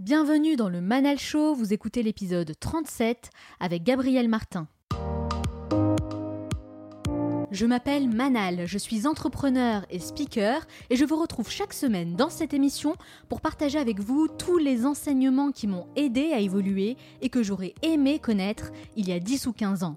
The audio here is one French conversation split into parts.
Bienvenue dans le Manal Show, vous écoutez l'épisode 37 avec Gabriel Martin. Je m'appelle Manal, je suis entrepreneur et speaker et je vous retrouve chaque semaine dans cette émission pour partager avec vous tous les enseignements qui m'ont aidé à évoluer et que j'aurais aimé connaître il y a 10 ou 15 ans.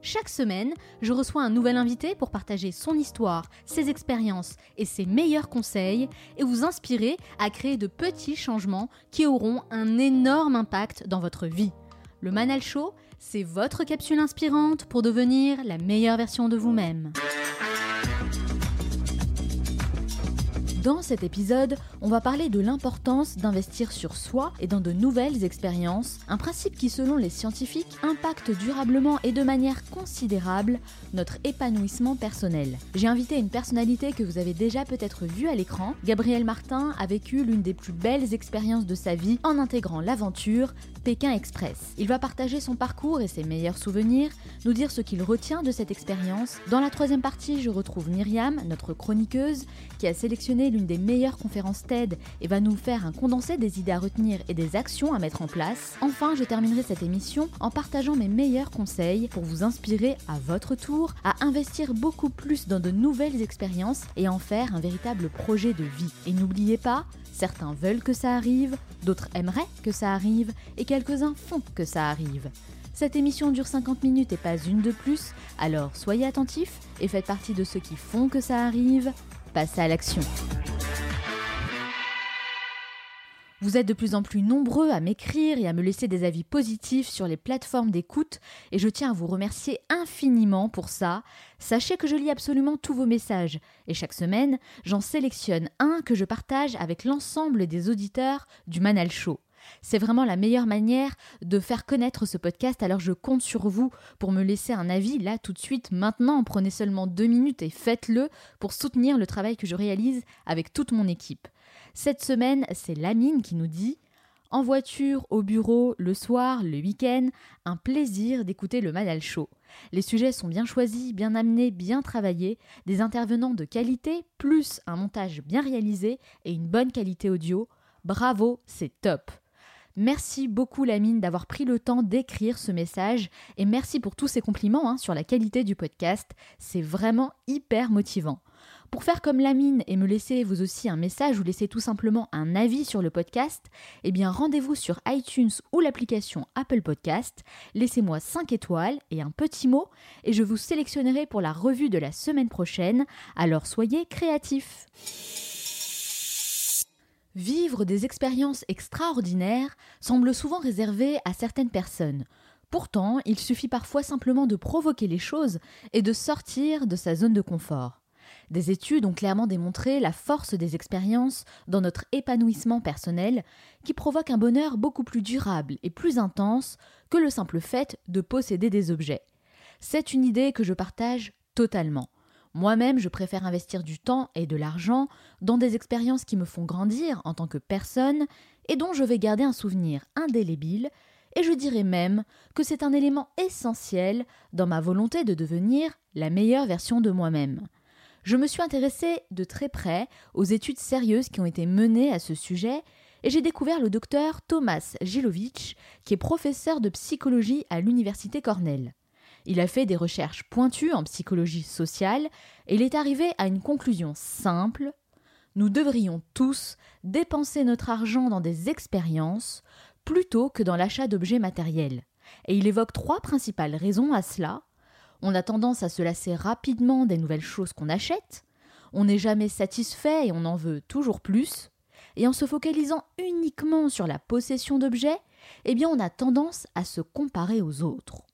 chaque semaine, je reçois un nouvel invité pour partager son histoire, ses expériences et ses meilleurs conseils et vous inspirer à créer de petits changements qui auront un énorme impact dans votre vie. Le Manal Show, c'est votre capsule inspirante pour devenir la meilleure version de vous-même. Dans cet épisode, on va parler de l'importance d'investir sur soi et dans de nouvelles expériences, un principe qui selon les scientifiques impacte durablement et de manière considérable notre épanouissement personnel. J'ai invité une personnalité que vous avez déjà peut-être vue à l'écran. Gabriel Martin a vécu l'une des plus belles expériences de sa vie en intégrant l'aventure Pékin Express. Il va partager son parcours et ses meilleurs souvenirs, nous dire ce qu'il retient de cette expérience. Dans la troisième partie, je retrouve Myriam, notre chroniqueuse, qui a sélectionné des meilleures conférences TED et va nous faire un condensé des idées à retenir et des actions à mettre en place. Enfin, je terminerai cette émission en partageant mes meilleurs conseils pour vous inspirer à votre tour à investir beaucoup plus dans de nouvelles expériences et en faire un véritable projet de vie. Et n'oubliez pas, certains veulent que ça arrive, d'autres aimeraient que ça arrive et quelques-uns font que ça arrive. Cette émission dure 50 minutes et pas une de plus, alors soyez attentifs et faites partie de ceux qui font que ça arrive. Passez à l'action. Vous êtes de plus en plus nombreux à m'écrire et à me laisser des avis positifs sur les plateformes d'écoute et je tiens à vous remercier infiniment pour ça. Sachez que je lis absolument tous vos messages et chaque semaine, j'en sélectionne un que je partage avec l'ensemble des auditeurs du Manal Show. C'est vraiment la meilleure manière de faire connaître ce podcast, alors je compte sur vous pour me laisser un avis là tout de suite, maintenant. Prenez seulement deux minutes et faites-le pour soutenir le travail que je réalise avec toute mon équipe. Cette semaine, c'est Lamine qui nous dit en voiture, au bureau, le soir, le week-end, un plaisir d'écouter le Manal Show. Les sujets sont bien choisis, bien amenés, bien travaillés, des intervenants de qualité, plus un montage bien réalisé et une bonne qualité audio. Bravo, c'est top. Merci beaucoup Lamine d'avoir pris le temps d'écrire ce message et merci pour tous ces compliments hein, sur la qualité du podcast. C'est vraiment hyper motivant. Pour faire comme Lamine et me laisser vous aussi un message ou laisser tout simplement un avis sur le podcast, eh bien rendez-vous sur iTunes ou l'application Apple Podcast, laissez-moi 5 étoiles et un petit mot et je vous sélectionnerai pour la revue de la semaine prochaine, alors soyez créatifs. Vivre des expériences extraordinaires semble souvent réservé à certaines personnes. Pourtant, il suffit parfois simplement de provoquer les choses et de sortir de sa zone de confort. Des études ont clairement démontré la force des expériences dans notre épanouissement personnel qui provoque un bonheur beaucoup plus durable et plus intense que le simple fait de posséder des objets. C'est une idée que je partage totalement. Moi-même, je préfère investir du temps et de l'argent dans des expériences qui me font grandir en tant que personne et dont je vais garder un souvenir indélébile, et je dirais même que c'est un élément essentiel dans ma volonté de devenir la meilleure version de moi-même. Je me suis intéressée de très près aux études sérieuses qui ont été menées à ce sujet et j'ai découvert le docteur Thomas Gilovich, qui est professeur de psychologie à l'université Cornell. Il a fait des recherches pointues en psychologie sociale et il est arrivé à une conclusion simple. Nous devrions tous dépenser notre argent dans des expériences plutôt que dans l'achat d'objets matériels. Et il évoque trois principales raisons à cela. On a tendance à se lasser rapidement des nouvelles choses qu'on achète, on n'est jamais satisfait et on en veut toujours plus, et en se focalisant uniquement sur la possession d'objets, eh bien on a tendance à se comparer aux autres.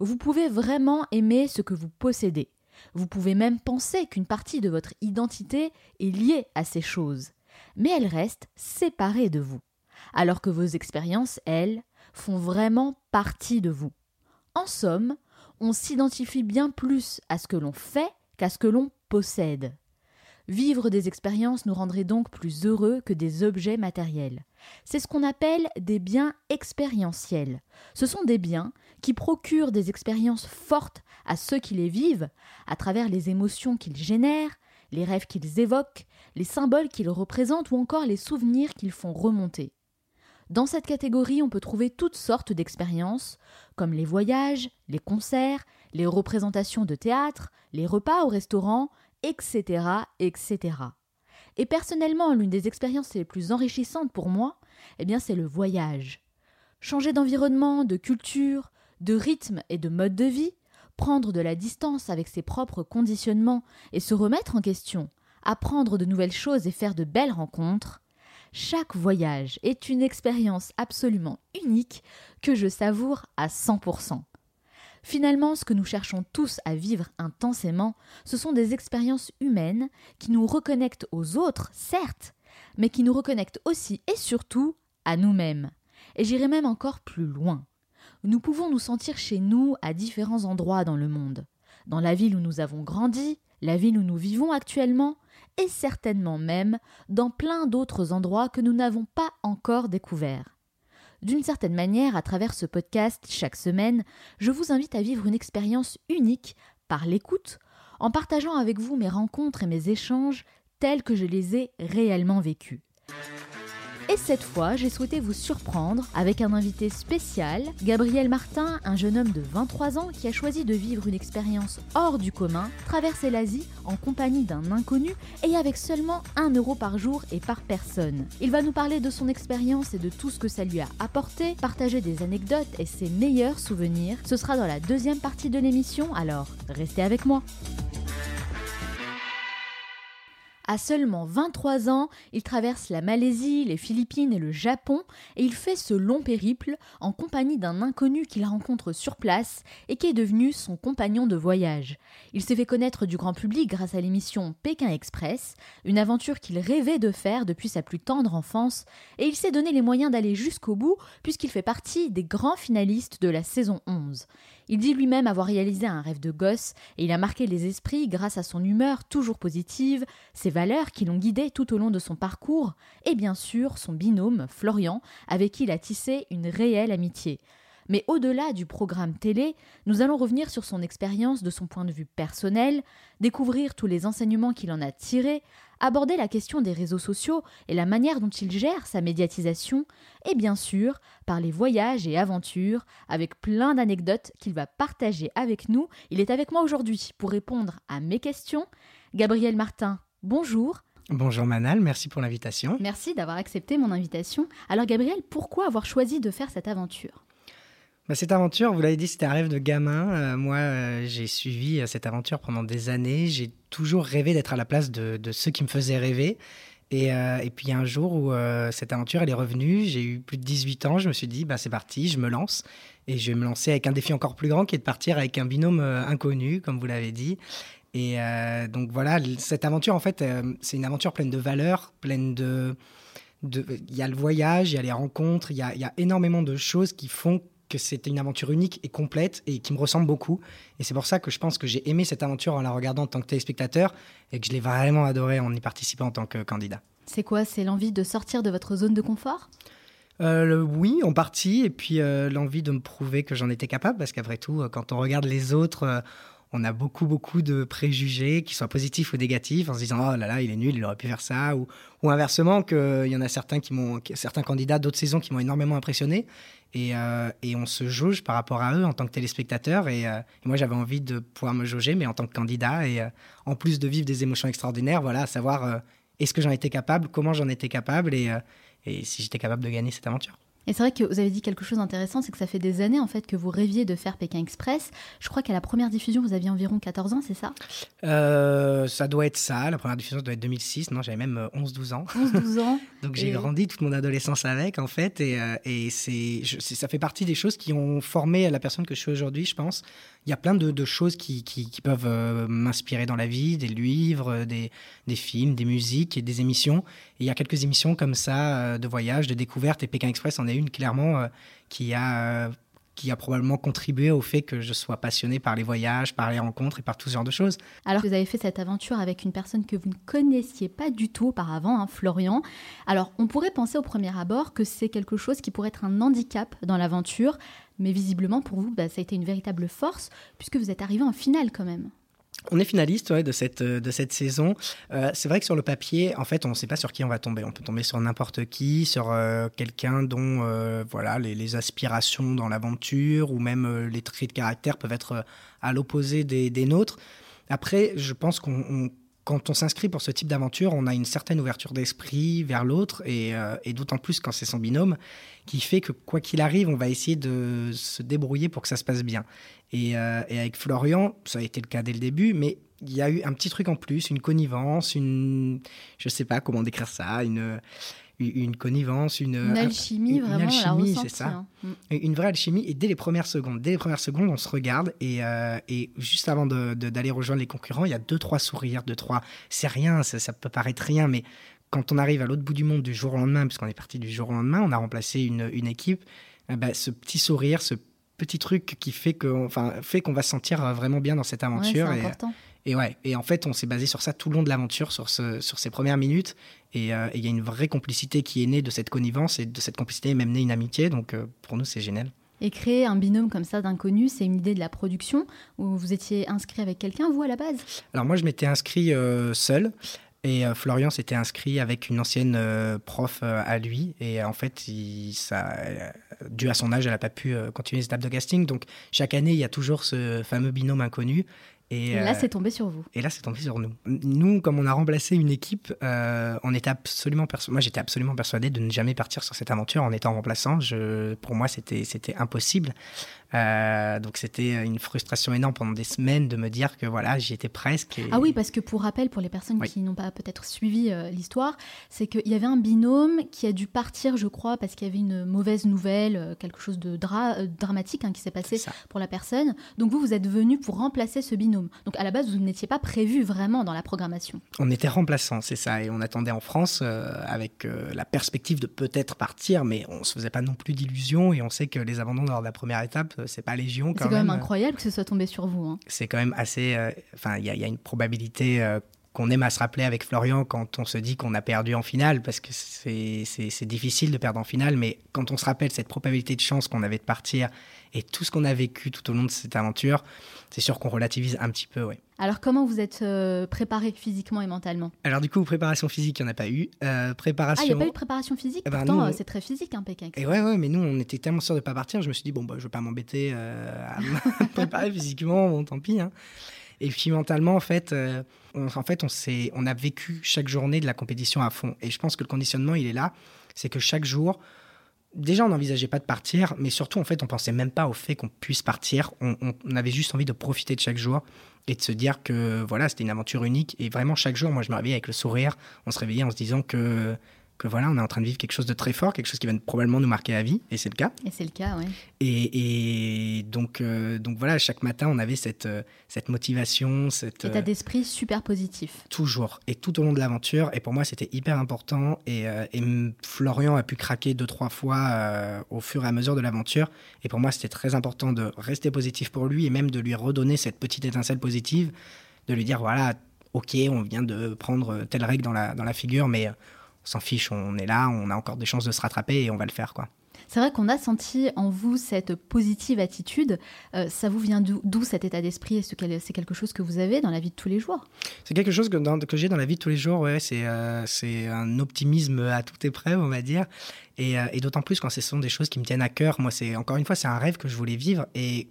Vous pouvez vraiment aimer ce que vous possédez. Vous pouvez même penser qu'une partie de votre identité est liée à ces choses, mais elles restent séparées de vous, alors que vos expériences, elles, font vraiment partie de vous. En somme, on s'identifie bien plus à ce que l'on fait qu'à ce que l'on possède. Vivre des expériences nous rendrait donc plus heureux que des objets matériels. C'est ce qu'on appelle des biens expérientiels. Ce sont des biens qui procurent des expériences fortes à ceux qui les vivent, à travers les émotions qu'ils génèrent, les rêves qu'ils évoquent, les symboles qu'ils représentent ou encore les souvenirs qu'ils font remonter. Dans cette catégorie, on peut trouver toutes sortes d'expériences, comme les voyages, les concerts, les représentations de théâtre, les repas au restaurant, etc., etc. Et personnellement, l'une des expériences les plus enrichissantes pour moi, eh bien, c'est le voyage. Changer d'environnement, de culture, de rythme et de mode de vie, prendre de la distance avec ses propres conditionnements et se remettre en question, apprendre de nouvelles choses et faire de belles rencontres, chaque voyage est une expérience absolument unique que je savoure à 100%. Finalement, ce que nous cherchons tous à vivre intensément, ce sont des expériences humaines qui nous reconnectent aux autres, certes, mais qui nous reconnectent aussi et surtout à nous-mêmes. Et j'irai même encore plus loin. Nous pouvons nous sentir chez nous à différents endroits dans le monde. Dans la ville où nous avons grandi, la ville où nous vivons actuellement, et certainement même dans plein d'autres endroits que nous n'avons pas encore découverts. D'une certaine manière, à travers ce podcast chaque semaine, je vous invite à vivre une expérience unique par l'écoute, en partageant avec vous mes rencontres et mes échanges tels que je les ai réellement vécus. Et cette fois, j'ai souhaité vous surprendre avec un invité spécial, Gabriel Martin, un jeune homme de 23 ans qui a choisi de vivre une expérience hors du commun, traverser l'Asie en compagnie d'un inconnu et avec seulement 1 euro par jour et par personne. Il va nous parler de son expérience et de tout ce que ça lui a apporté, partager des anecdotes et ses meilleurs souvenirs. Ce sera dans la deuxième partie de l'émission, alors restez avec moi. À seulement 23 ans, il traverse la Malaisie, les Philippines et le Japon et il fait ce long périple en compagnie d'un inconnu qu'il rencontre sur place et qui est devenu son compagnon de voyage. Il s'est fait connaître du grand public grâce à l'émission Pékin Express, une aventure qu'il rêvait de faire depuis sa plus tendre enfance et il s'est donné les moyens d'aller jusqu'au bout puisqu'il fait partie des grands finalistes de la saison 11. Il dit lui-même avoir réalisé un rêve de gosse et il a marqué les esprits grâce à son humeur toujours positive, ses valeurs qui l'ont guidé tout au long de son parcours et bien sûr son binôme, Florian, avec qui il a tissé une réelle amitié. Mais au-delà du programme télé, nous allons revenir sur son expérience de son point de vue personnel, découvrir tous les enseignements qu'il en a tirés, aborder la question des réseaux sociaux et la manière dont il gère sa médiatisation, et bien sûr parler voyages et aventures, avec plein d'anecdotes qu'il va partager avec nous. Il est avec moi aujourd'hui pour répondre à mes questions. Gabriel Martin, bonjour. Bonjour Manal, merci pour l'invitation. Merci d'avoir accepté mon invitation. Alors Gabriel, pourquoi avoir choisi de faire cette aventure? Bah, cette aventure, vous l'avez dit, c'était un rêve de gamin. Euh, moi, euh, j'ai suivi euh, cette aventure pendant des années. J'ai toujours rêvé d'être à la place de, ceux qui me faisaient rêver. Et, puis un jour où cette aventure elle est revenue, j'ai eu plus de 18 ans, je me suis dit bah c'est parti, je me lance et je vais me lancer avec un défi encore plus grand qui est de partir avec un binôme inconnu, comme vous l'avez dit. Et donc voilà, cette aventure en fait, c'est une aventure pleine de valeurs, pleine de, il y a le voyage, il y a les rencontres, il y a, il y a énormément de choses qui font que c'était une aventure unique et complète et qui me ressemble beaucoup. Et c'est pour ça que je pense que j'ai aimé cette aventure en la regardant en tant que téléspectateur et que je l'ai vraiment adoré en y participant en tant que candidat. C'est quoi? C'est l'envie de sortir de votre zone de confort? Euh, oui, en partie, et puis euh, l'envie de me prouver que j'en étais capable, parce qu'après tout, euh, quand on regarde les autres, on a beaucoup, beaucoup de préjugés, qu'ils soient positifs ou négatifs, en se disant oh là là, il est nul, il aurait pu faire ça, ou, inversement, qu'il y en a certains qui m'ont, certains candidats d'autres saisons qui m'ont énormément impressionné, et, euh, et, on se jauge par rapport à eux en tant que téléspectateur. Et, euh, et moi, j'avais envie de pouvoir me jauger, mais en tant que candidat, et euh, en plus de vivre des émotions extraordinaires, voilà, savoir est-ce que j'en étais capable, comment j'en étais capable, et si j'étais capable de gagner cette aventure. Et c'est vrai que vous avez dit quelque chose d'intéressant, c'est que ça fait des années en fait que vous rêviez de faire Pékin Express. Je crois qu'à la première diffusion, vous aviez environ 14 ans, c'est ça? Euh, Ça doit être ça. La première diffusion doit être 2006. Non, j'avais même 11-12 euh, ans. 11-12 ans. Donc j'ai grandi toute mon adolescence avec en fait. Et, euh, et c'est, ça fait partie des choses qui ont formé la personne que je suis aujourd'hui, je pense il y a plein de, choses qui, peuvent m'inspirer dans la vie, des livres, des, films, des musiques et des émissions. Il y a quelques émissions comme ça, euh, de voyage, de découverte, et Pékin Express en est une clairement, euh, qui, a, qui a probablement contribué au fait que je sois passionné par les voyages, par les rencontres et par tout ce genre de choses. Alors vous avez fait cette aventure avec une personne que vous ne connaissiez pas du tout auparavant, hein, Florian. Alors on pourrait penser au premier abord que c'est quelque chose qui pourrait être un handicap dans l'aventure, mais visiblement pour vous, bah, ça a été une véritable force puisque vous êtes arrivé en finale quand même. On est finaliste de, cette, euh, de cette saison. Euh, c'est vrai que sur le papier, en fait, on ne sait pas sur qui on va tomber. On peut tomber sur n'importe qui, sur euh, quelqu'un dont voilà, les, aspirations dans l'aventure ou même les traits de caractère peuvent être à l'opposé des, nôtres. Après, je pense qu'on quand on s'inscrit pour ce type d'aventure, on a une certaine ouverture d'esprit vers l'autre, et, et d'autant plus quand c'est son binôme, qui fait que quoi qu'il arrive, on va essayer de se débrouiller pour que ça se passe bien. Euh, et, avec Florian, ça a été le cas dès le début, mais il y a eu un petit truc en plus, une connivence, une, je sais pas comment décrire ça, une, une connivence, une, une alchimie vraiment, une alchimie, c'est ça, hein. mm. une vraie alchimie. Et dès les premières secondes, dès les premières secondes, on se regarde et, euh, et juste avant d'aller rejoindre les concurrents, il y a deux trois sourires, deux trois, c'est rien, ça, ça peut paraître rien, mais quand on arrive à l'autre bout du monde du jour au lendemain, puisqu'on est parti du jour au lendemain, on a remplacé une, une équipe. Eh ben, ce petit sourire, ce petit truc qui fait qu'on enfin, fait qu'on va se sentir euh, vraiment bien dans cette aventure. et, et, ouais, et en fait, on s'est basé sur ça tout le long de l'aventure, sur, ce, sur ces premières minutes. Euh, et il y a une vraie complicité qui est née de cette connivence et de cette complicité est même née une amitié. Donc euh, pour nous, c'est génial. Et créer un binôme comme ça d'inconnus, c'est une idée de la production où vous étiez inscrit avec quelqu'un, vous, à la base? Alors moi, je m'étais inscrit seul. Et Florian s'était inscrit avec une ancienne prof à lui. Et en fait, il, ça, dû à son âge, elle n'a pas pu euh, continuer les étapes de casting. Donc chaque année, il y a toujours ce fameux binôme inconnu. Et, là, euh, c'est tombé sur vous. Et là, c'est tombé sur nous. Nous, comme on a remplacé une équipe, euh, on était absolument moi, j'étais absolument persuadé de ne jamais partir sur cette aventure en étant remplaçant. Je, pour moi, c'était impossible. Euh, donc c'était une frustration énorme pendant des semaines de me dire que voilà, j'y étais presque. Ah oui, parce que pour rappel, pour les personnes qui n'ont pas peut-être suivi euh, l'histoire, c'est qu'il y avait un binôme qui a dû partir, je crois, parce qu'il y avait une mauvaise nouvelle, euh, quelque chose de dramatique hein, qui s'est passé pour la personne. Donc vous, vous êtes venu pour remplacer ce binôme. Donc à la base, vous n'étiez pas prévu vraiment dans la programmation. On était remplaçant, c'est ça, et on attendait en France avec la perspective de peut-être partir, mais on se faisait pas non plus d'illusions et on sait que les abandons lors de la première étape c'est pas légion quand, même. C'est quand même incroyable que ce soit tombé sur vous. Hein. C'est quand même assez. Euh, enfin, il y, a une probabilité euh, qu'on aime à se rappeler avec Florian quand on se dit qu'on a perdu en finale, parce que c'est difficile de perdre en finale, mais quand on se rappelle cette probabilité de chance qu'on avait de partir et tout ce qu'on a vécu tout au long de cette aventure, c'est sûr qu'on relativise un petit peu, oui. Alors comment vous êtes euh, préparé physiquement et mentalement? Alors du coup, préparation physique, il n'y en a pas eu. Euh, préparation... Ah, il n'y a pas eu de préparation physique? Eh ben, Pourtant, euh, c'est très physique, un hein, Pékin. Et ouais, ouais, mais nous, on était tellement sûrs de ne pas partir, je me suis dit, bon, bah, je ne vais pas m'embêter à me préparer physiquement, bon, tant pis. Hein. Et puis mentalement, en fait, on, en fait on, on a vécu chaque journée de la compétition à fond. Et je pense que le conditionnement, il est là. C'est que chaque jour, déjà, on n'envisageait pas de partir, mais surtout, en fait, on pensait même pas au fait qu'on puisse partir. On, on, avait juste envie de profiter de chaque jour et de se dire que voilà, c'était une aventure unique. Et vraiment, chaque jour, moi, je me réveillais avec le sourire. On se réveillait en se disant que que voilà, on est en train de vivre quelque chose de très fort, quelque chose qui va probablement nous marquer la vie, et c'est le cas. Et c'est le cas, oui. Et, donc, euh, donc voilà, chaque matin, on avait cette, euh, cette motivation, cet état euh, d'esprit super positif. Toujours, et tout au long de l'aventure. Et pour moi, c'était hyper important. Et, et, Florian a pu craquer deux, trois fois au fur et à mesure de l'aventure. Et pour moi, c'était très important de rester positif pour lui et même de lui redonner cette petite étincelle positive, de lui dire voilà, ok, on vient de prendre telle règle dans la, dans la figure, mais s'en fiche, on est là, on a encore des chances de se rattraper et on va le faire, quoi. C'est vrai qu'on a senti en vous cette positive attitude. Euh, ça vous vient d'où cet état d'esprit? Est-ce que c'est quelque chose que vous avez dans la vie de tous les jours? C'est quelque chose que, que j'ai dans la vie de tous les jours. Ouais, c'est euh, un optimisme à toute épreuve, on va dire. Et, euh, et d'autant plus quand ce sont des choses qui me tiennent à cœur. Moi, c'est encore une fois, c'est un rêve que je voulais vivre. Et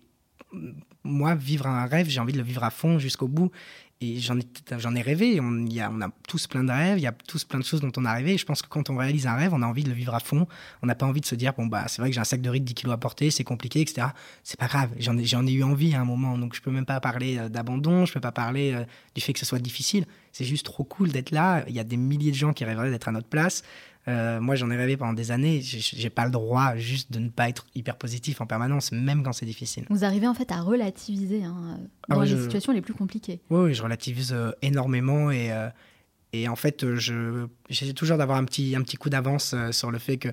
moi, vivre un rêve, j'ai envie de le vivre à fond jusqu'au bout et j'en ai, j'en ai rêvé. On, y a, on a tous plein de rêves, il y a tous plein de choses dont on a rêvé. Je pense que quand on réalise un rêve, on a envie de le vivre à fond. On n'a pas envie de se dire, bon, bah, c'est vrai que j'ai un sac de riz de 10 kilos à porter, c'est compliqué, etc. C'est pas grave. J'en ai, j'en ai eu envie à un moment. Donc, je peux même pas parler euh, d'abandon, je peux pas parler euh, du fait que ce soit difficile. C'est juste trop cool d'être là. Il y a des milliers de gens qui rêveraient d'être à notre place. Euh, moi, j'en ai rêvé pendant des années. J'ai pas le droit juste de ne pas être hyper positif en permanence, même quand c'est difficile. Vous arrivez en fait à relativiser hein, ah dans les situations les plus compliquées. Oui, je relativise euh, énormément et, euh, et en fait, j'essaie toujours d'avoir un petit, un petit coup d'avance sur le fait que.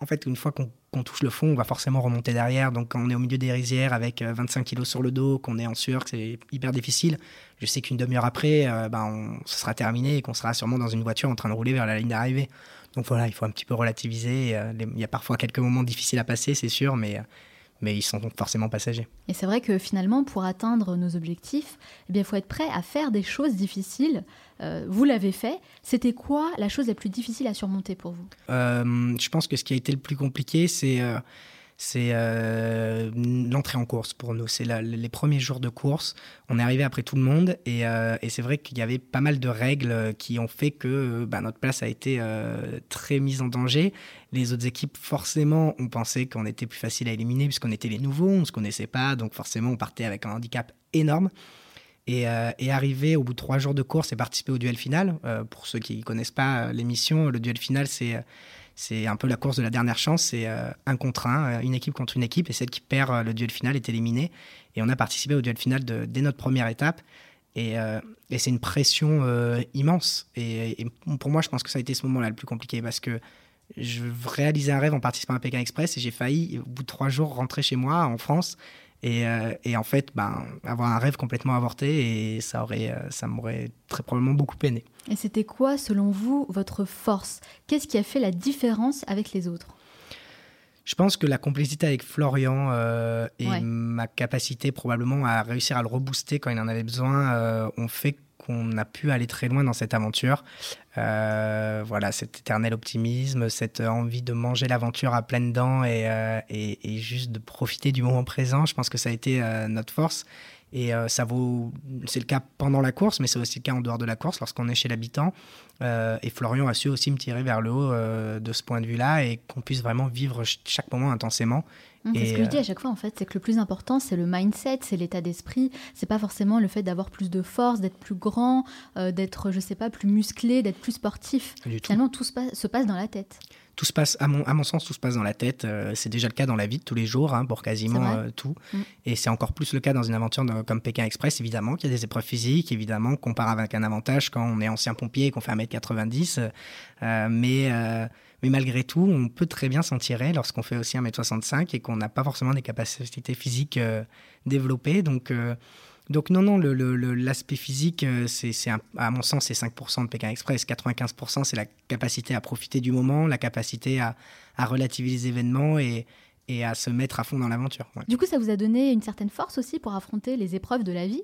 en fait, une fois qu'on touche le fond, on va forcément remonter derrière. Donc, quand on est au milieu des rizières avec 25 euh, kilos sur le dos, qu'on est en sueur, que c'est hyper difficile, je sais qu'une demi-heure après, euh, ben, on, ce sera terminé et qu'on sera sûrement dans une voiture en train de rouler vers la ligne d'arrivée. Donc voilà, il faut un petit peu relativiser. Il y a parfois quelques moments difficiles à passer, c'est sûr, mais mais ils sont forcément passagers. Et c'est vrai que finalement, pour atteindre nos objectifs, eh il faut être prêt à faire des choses difficiles. Euh, vous l'avez fait. C'était quoi la chose la plus difficile à surmonter pour vous? Euh, Je pense que ce qui a été le plus compliqué, c'est euh, c'est euh, l'entrée en course pour nous. C'est les premiers jours de course. On est arrivé après tout le monde et, euh, c'est vrai qu'il y avait pas mal de règles qui ont fait que bah, notre place a été euh, très mise en danger. Les autres équipes, forcément, ont pensé qu'on était plus facile à éliminer puisqu'on était les nouveaux, on ne se connaissait pas, donc forcément on partait avec un handicap énorme. Et, et arriver au bout de trois jours de course et participer au duel final. pour ceux qui ne connaissent pas l'émission, le duel final, c'est c'est un peu la course de la dernière chance. C'est euh, un contre un, euh, une équipe contre une équipe, et celle qui perd euh, le duel final est éliminée. Et on a participé au duel final dès notre première étape. Et, c'est une pression immense. Et, pour moi, je pense que ça a été ce moment-là le plus compliqué parce que je réalisais un rêve en participant à Pékin Express et j'ai failli, au bout de trois jours, rentrer chez moi en France euh, et, en fait, ben, avoir un rêve complètement avorté, et ça, aurait, euh, ça m'aurait très probablement beaucoup peiné. Et c'était quoi, selon vous, votre force? Qu'est-ce qui a fait la différence avec les autres? Je pense que la complicité avec Florian euh, et ma capacité probablement à réussir à le rebooster quand il en avait besoin ont fait qu'on a pu aller très loin dans cette aventure. Euh, voilà, cet éternel optimisme, cette envie de manger l'aventure à pleines dents et, euh, juste de profiter du moment présent. Je pense que ça a été euh, notre force. Et ça vaut, c'est le cas pendant la course, mais c'est aussi le cas en dehors de la course lorsqu'on est chez l'habitant. et Florian a su aussi me tirer vers le haut de ce point de vue-là et qu'on puisse vraiment vivre chaque moment intensément. Mmh, c'est ce que je dis à chaque fois en fait, c'est que le plus important c'est le mindset, c'est l'état d'esprit. C'est pas forcément le fait d'avoir plus de force, d'être plus grand, d'être je sais pas plus musclé, d'être plus sportif. Finalement, tout se, se, passe dans la tête. Tout se passe, à mon, à mon sens, tout se passe dans la tête. Euh, c'est déjà le cas dans la vie de tous les jours, hein, pour quasiment euh, tout. Mm. Et c'est encore plus le cas dans une aventure comme Pékin Express, évidemment, qu'il y a des épreuves physiques, évidemment, qu'on part avec un avantage quand on est ancien pompier et qu'on fait 1m90. Euh, mais, mais malgré tout, on peut très bien s'en tirer lorsqu'on fait aussi 1m65 et qu'on n'a pas forcément des capacités physiques développées. Donc, donc non, non, l'aspect physique, euh, c'est, à mon sens, c'est 5% de Pékin Express. 95%, c'est la capacité à profiter du moment, la capacité à, relativiser les événements et, à se mettre à fond dans l'aventure. Du coup, ça vous a donné une certaine force aussi pour affronter les épreuves de la vie?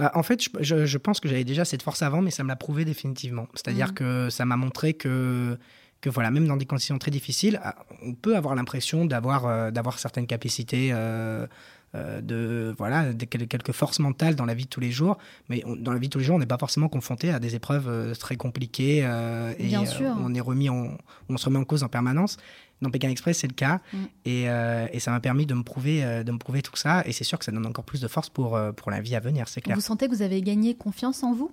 Euh, en fait, je, pense que j'avais déjà cette force avant, mais ça me l'a prouvé définitivement. C'est-à-dire mmh. que ça m'a montré que que voilà, même dans des conditions très difficiles, euh, on peut avoir l'impression d'avoir d'avoir certaines capacités euh, de voilà quelques forces mentales dans la vie de tous les jours. Mais dans la vie de tous les jours on n'est pas forcément confronté à des épreuves euh, très compliquées euh, et Bien sûr. on est remis on se remet en cause en permanence. Dans Pékin Express c'est le cas. Mm. et, et, ça m'a permis de me prouver de me prouver tout ça. Et c'est sûr que ça donne encore plus de force pour pour la vie à venir c'est clair. Vous sentez que vous avez gagné confiance en vous?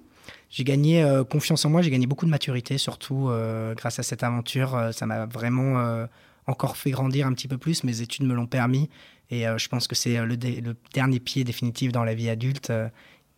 J'ai gagné confiance en moi. J'ai gagné beaucoup de maturité surtout grâce à cette aventure. Ça m'a vraiment encore fait grandir un petit peu plus. Mes études me l'ont permis et euh, je pense que c'est euh, le, le, dernier pied définitif dans la vie adulte euh,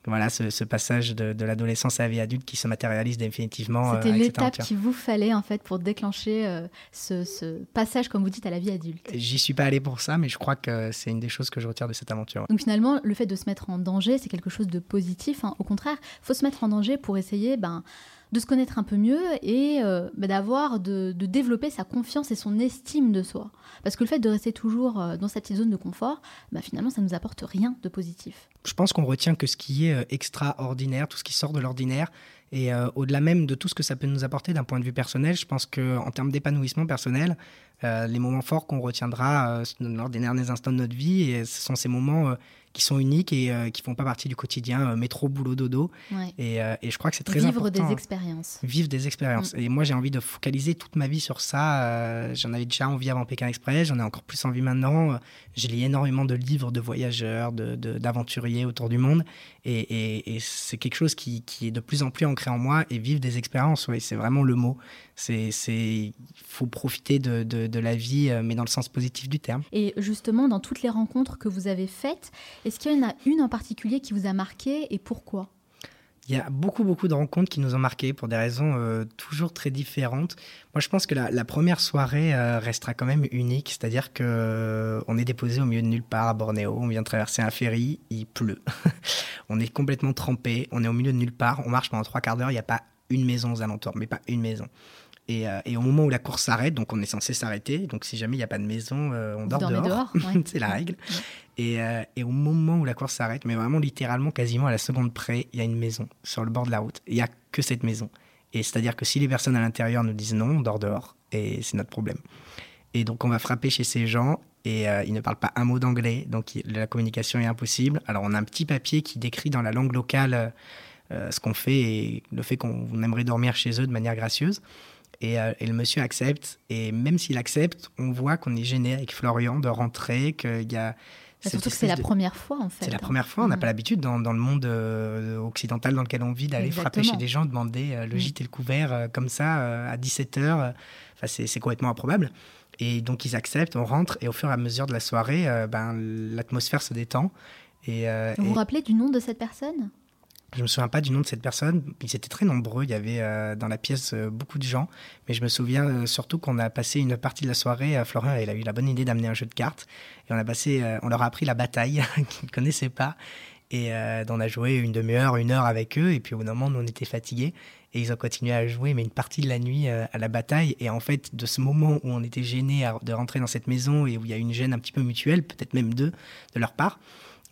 voilà, ce, passage de, l'adolescence à la vie adulte qui se matérialise définitivement. C'était l'étape qu'il vous fallait en fait pour déclencher ce, passage, comme vous dites, à la vie adulte. J'y suis pas allé pour ça, mais je crois que c'est une des choses que je retire de cette aventure. Donc finalement, le fait de se mettre en danger, c'est quelque chose de positif. Hein. Au contraire, il faut se mettre en danger pour essayer ben, de se connaître un peu mieux et euh, bah, d'avoir, de, développer sa confiance et son estime de soi. Parce que le fait de rester toujours euh, dans cette zone de confort, bah, finalement, ça ne nous apporte rien de positif. Je pense qu'on retient que ce qui est euh, extraordinaire, tout ce qui sort de l'ordinaire, et au-delà même de tout ce que ça peut nous apporter d'un point de vue personnel, je pense qu'en termes d'épanouissement personnel, les moments forts qu'on retiendra lors des derniers instants de notre vie, et ce sont ces moments qui sont uniques et euh, qui font pas partie du quotidien, euh, métro, boulot, dodo. Et, euh, et, je crois que c'est très Vivre important. Vivre des expériences. Vivre des expériences. Mm. Et moi, j'ai envie de focaliser toute ma vie sur ça. j'en avais déjà envie avant Pékin Express, j'en ai encore plus envie maintenant. J'ai lu énormément de livres de voyageurs, d'aventuriers de, autour du monde. Et, et, c'est quelque chose qui, qui, est de plus en plus en moi. Et vivre des expériences, oui, c'est vraiment le mot. C'est, il faut profiter de, de, la vie, mais dans le sens positif du terme. Et justement, dans toutes les rencontres que vous avez faites, est-ce qu'il y en a une en particulier qui vous a marqué et pourquoi? Il y a beaucoup, beaucoup de rencontres qui nous ont marqués pour des raisons euh, toujours très différentes. Moi, je pense que la, première soirée euh, restera quand même unique, c'est-à-dire que euh, on est déposé au milieu de nulle part à Bornéo, on vient de traverser un ferry, il pleut, on est complètement trempé, on est au milieu de nulle part, on marche pendant trois quarts d'heure, il n'y a pas une maison aux alentours, mais pas une maison. Euh, et, au moment où la course s'arrête, donc on est censé s'arrêter, donc si jamais il n'y a pas de maison, euh, on dort dehors. c'est la règle. Et, euh, et, au moment où la course s'arrête, mais vraiment littéralement quasiment à la seconde près, il y a une maison sur le bord de la route. Il n'y a que cette maison. Et c'est-à-dire que si les personnes à l'intérieur nous disent non, on dort dehors. Et c'est notre problème. Et donc on va frapper chez ces gens et ils ne parlent pas un mot d'anglais, donc la communication est impossible. Alors on a un petit papier qui décrit dans la langue locale ce qu'on fait et le fait qu'on aimerait dormir chez eux de manière gracieuse. Euh, et, le monsieur accepte. Et même s'il accepte, on voit qu'on est gêné avec Florian de rentrer, qu'il y a. Surtout que c'est la première fois, en fait. C'est la première fois. On n'a mm. pas l'habitude, dans, dans, le monde euh, occidental dans lequel on vit, d'aller frapper chez des gens, demander euh, le mm. gîte et le couvert comme ça, à 17h. Enfin, c'est complètement improbable. Et donc, ils acceptent, on rentre, et au fur et à mesure de la soirée, ben, l'atmosphère se détend. Et, vous vous rappelez du nom de cette personne? Je me souviens pas du nom de cette personne. Ils étaient très nombreux. Il y avait euh, dans la pièce euh, beaucoup de gens. Mais je me souviens euh, surtout qu'on a passé une partie de la soirée. Florian, il a eu la bonne idée d'amener un jeu de cartes. Et on a passé, on leur a appris la bataille qu'ils ne connaissaient pas. Et on a joué une demi-heure, une heure avec eux. Et puis au moment, on était fatigués. Et ils ont continué à jouer, mais une partie de la nuit à la bataille. Et en fait, de ce moment où on était gênés de rentrer dans cette maison et où il y a une gêne un petit peu mutuelle, peut-être même deux de leur part,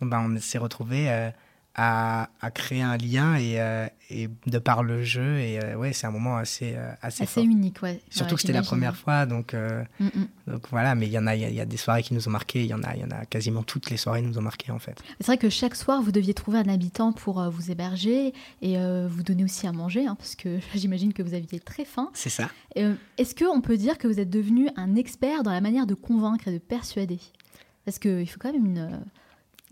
ben on s'est retrouvés à, créer un lien et, euh, et, de par le jeu. Et euh, ouais, c'est un moment assez, euh, assez, assez unique. Ouais. Surtout que c'était la première fois. Donc, mm, mm. donc voilà, mais il y en a, il y, a des soirées qui nous ont marqué. Il y en a, il y en a quasiment toutes les soirées nous ont marqué en fait. C'est vrai que chaque soir, vous deviez trouver un habitant pour vous héberger et vous donner aussi à manger, hein, parce que j'imagine que vous aviez très faim. C'est ça. Est-ce qu'on peut dire que vous êtes devenu un expert dans la manière de convaincre et de persuader? Parce qu'il faut quand même une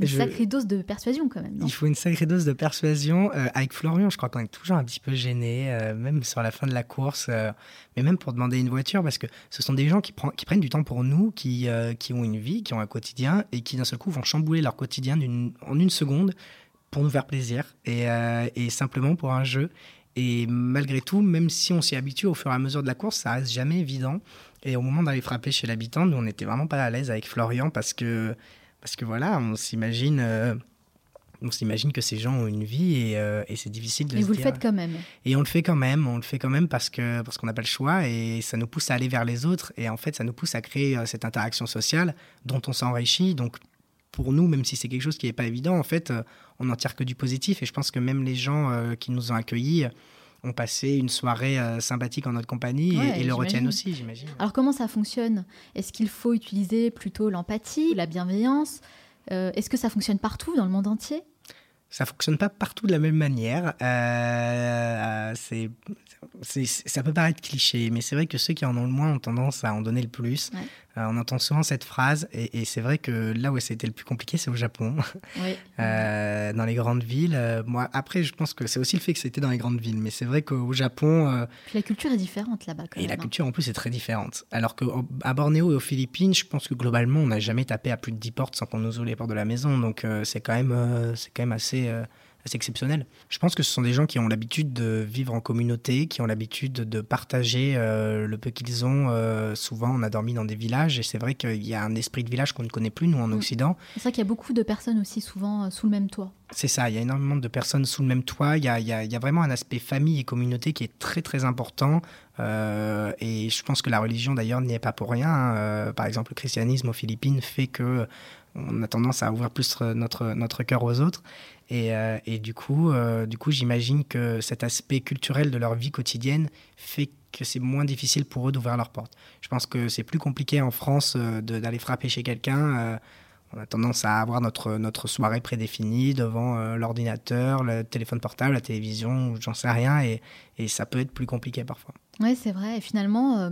une sacrée dose de persuasion quand même. il faut une sacrée dose de persuasion. Euh, avec Florian, je crois qu'on est toujours un petit peu gêné, euh, même sur la fin de la course, euh, mais même pour demander une voiture, parce que ce sont des gens qui, qui prennent du temps pour nous, qui, qui ont une vie, qui ont un quotidien, et qui d'un seul coup vont chambouler leur quotidien en une seconde pour nous faire plaisir, et, et, simplement pour un jeu. Et malgré tout, même si on s'y habitue au fur et à mesure de la course, ça reste jamais évident. Et au moment d'aller frapper chez l'habitant, nous, on n'était vraiment pas à l'aise avec Florian parce que parce que voilà, on s'imagine. Euh, on s'imagine que ces gens ont une vie et, euh, et c'est difficile de Et vous le faites quand même. Et on le fait quand même, on le fait quand même parce que parce qu'on n'a pas le choix et ça nous pousse à aller vers les autres et en fait ça nous pousse à créer euh, cette interaction sociale dont on s'enrichit. Donc pour nous, même si c'est quelque chose qui n'est pas évident, en fait, on n'en tire que du positif et je pense que même les gens qui nous ont accueillis ont passé une soirée sympathique en notre compagnie et, le retiennent aussi, j'imagine. Alors comment ça fonctionne? Est-ce qu'il faut utiliser plutôt l'empathie, la bienveillance? Est-ce que ça fonctionne partout dans le monde entier? Ça fonctionne pas partout de la même manière. Euh, c'est, ça peut paraître cliché, mais c'est vrai que ceux qui en ont le moins ont tendance à en donner le plus. Euh, on entend souvent cette phrase, et, c'est vrai que là où c'était le plus compliqué, c'est au Japon, euh, dans les grandes villes. moi, après, je pense que c'est aussi le fait que c'était dans les grandes villes, mais c'est vrai qu'au Japon. Puis la culture est différente là-bas. et la hein. culture en plus est très différente. Alors qu'à Bornéo et aux Philippines, je pense que globalement, on n'a jamais tapé à plus de 10 portes sans qu'on nous ouvre les portes de la maison, donc c'est quand même, c'est quand même assez euh, assez, exceptionnel. Je pense que ce sont des gens qui ont l'habitude de vivre en communauté, qui ont l'habitude de partager euh, le peu qu'ils ont. Euh, souvent, on a dormi dans des villages et c'est vrai qu'il y a un esprit de village qu'on ne connaît plus, nous, en mm. Occident. C'est vrai qu'il y a beaucoup de personnes aussi, souvent, sous le même toit. C'est ça, il y a énormément de personnes sous le même toit. Il y a, il y a, vraiment un aspect famille et communauté qui est très, très important. et je pense que la religion, d'ailleurs, n'y est pas pour rien. Hein. par exemple, le christianisme aux Philippines fait que on a tendance à ouvrir plus notre, notre cœur aux autres. Et, euh, et du coup, euh, coup j'imagine que cet aspect culturel de leur vie quotidienne fait que c'est moins difficile pour eux d'ouvrir leurs portes. Je pense que c'est plus compliqué en France euh, d'aller frapper chez quelqu'un. on a tendance à avoir notre, notre soirée prédéfinie devant l'ordinateur, le téléphone portable, la télévision, j'en sais rien, et, ça peut être plus compliqué parfois. Oui, c'est vrai. Et finalement,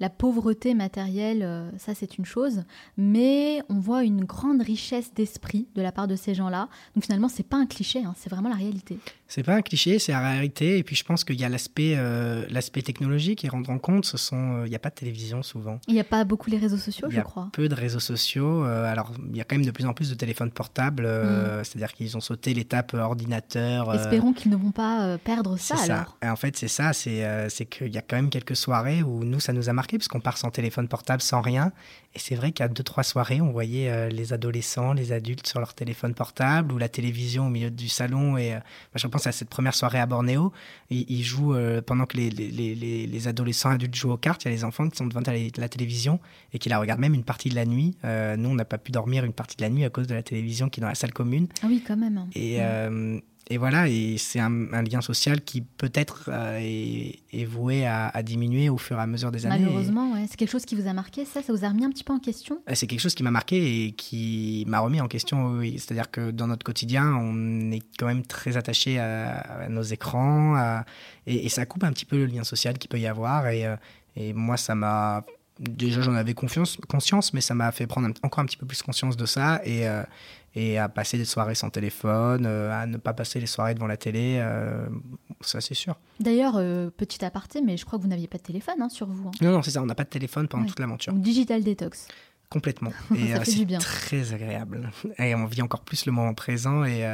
la pauvreté matérielle, euh, ça c'est une chose, mais on voit une grande richesse d'esprit de la part de ces gens-là. Donc finalement, c'est pas un cliché, hein, c'est vraiment la réalité. C'est pas un cliché, c'est la réalité. Et puis je pense qu'il y a l'aspect euh, l'aspect technologique et rendre en compte. Ce sont, il n'y a pas de télévision souvent. Il n'y a pas beaucoup les réseaux sociaux, je crois. Peu de réseaux sociaux. alors il y a quand même de plus en plus de téléphones portables. Mm. C'est-à-dire qu'ils ont sauté l'étape ordinateur. Espérons qu'ils ne vont pas perdre ça, ça. alors. Et en fait, c'est ça. C'est qu'il y a quand même quelques soirées où nous, ça nous a marqué, parce qu'on part sans téléphone portable, sans rien. Et c'est vrai qu'à deux, trois soirées, on voyait euh, les adolescents, les adultes sur leur téléphone portable ou la télévision au milieu du salon. Et euh, je pense à cette première soirée à Bornéo. Ils, jouent, euh, pendant que les, les, les, adolescents adultes jouent aux cartes, il y a les enfants qui sont devant la, télévision et qui la regardent même une partie de la nuit. nous, on n'a pas pu dormir une partie de la nuit à cause de la télévision qui est dans la salle commune. Ah oui, quand même. Et et voilà, et c'est un, lien social qui peut-être euh, est, voué à, diminuer au fur et à mesure des années. Malheureusement, ouais. c'est quelque chose qui vous a marqué, ça, ça vous a remis un petit peu en question? Euh, C'est quelque chose qui m'a marqué et qui m'a remis en question, oui. C'est-à-dire que dans notre quotidien, on est quand même très attaché à, nos écrans, et, ça coupe un petit peu le lien social qu'il peut y avoir. Et, euh, et moi, ça m'a déjà j'en avais confiance, conscience, mais ça m'a fait prendre encore un petit peu plus conscience de ça et, euh, et à passer des soirées sans téléphone, euh, à ne pas passer les soirées devant la télé, euh, ça c'est sûr. D'ailleurs, petit aparté, mais je crois que vous n'aviez pas de téléphone hein, sur vous. Hein. Non, non, c'est ça, on n'a pas de téléphone pendant toute l'aventure. Digital détox. Complètement. Et c'est très agréable. Et on vit encore plus le moment présent et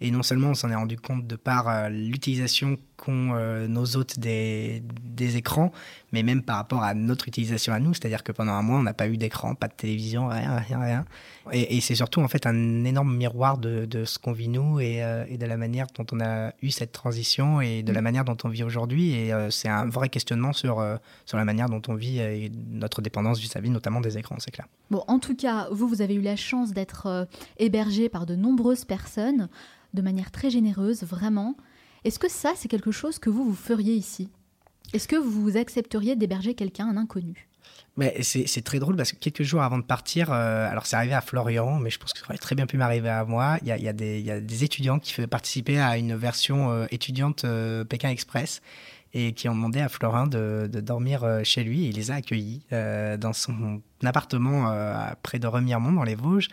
et non seulement on s'en est rendu compte de par euh, l'utilisation qu'ont euh, nos hôtes des, des, écrans, mais même par rapport à notre utilisation à nous. C'est-à-dire que pendant un mois, on n'a pas eu d'écran, pas de télévision, rien, rien, rien. Et, c'est surtout en fait un énorme miroir de, de ce qu'on vit nous et, euh, et, de la manière dont on a eu cette transition et de la mm. manière dont on vit aujourd'hui. Et c'est un vrai questionnement sur, sur la manière dont on vit et notre dépendance vis-à-vis notamment des écrans, c'est clair. Bon, en tout cas, vous, vous avez eu la chance d'être hébergé par de nombreuses personnes de manière très généreuse, vraiment. Est-ce que ça, c'est quelque chose que vous, vous feriez ici? Est-ce que vous accepteriez d'héberger quelqu'un, un inconnu? Mais c'est très drôle parce que quelques jours avant de partir, euh, alors c'est arrivé à Florian, mais je pense que ça aurait très bien pu m'arriver à moi. Il y a, des étudiants qui participer à une version euh, étudiante euh, Pékin Express et qui ont demandé à Florin de, de dormir chez lui et il les a accueillis dans son appartement près de Remiremont dans les Vosges.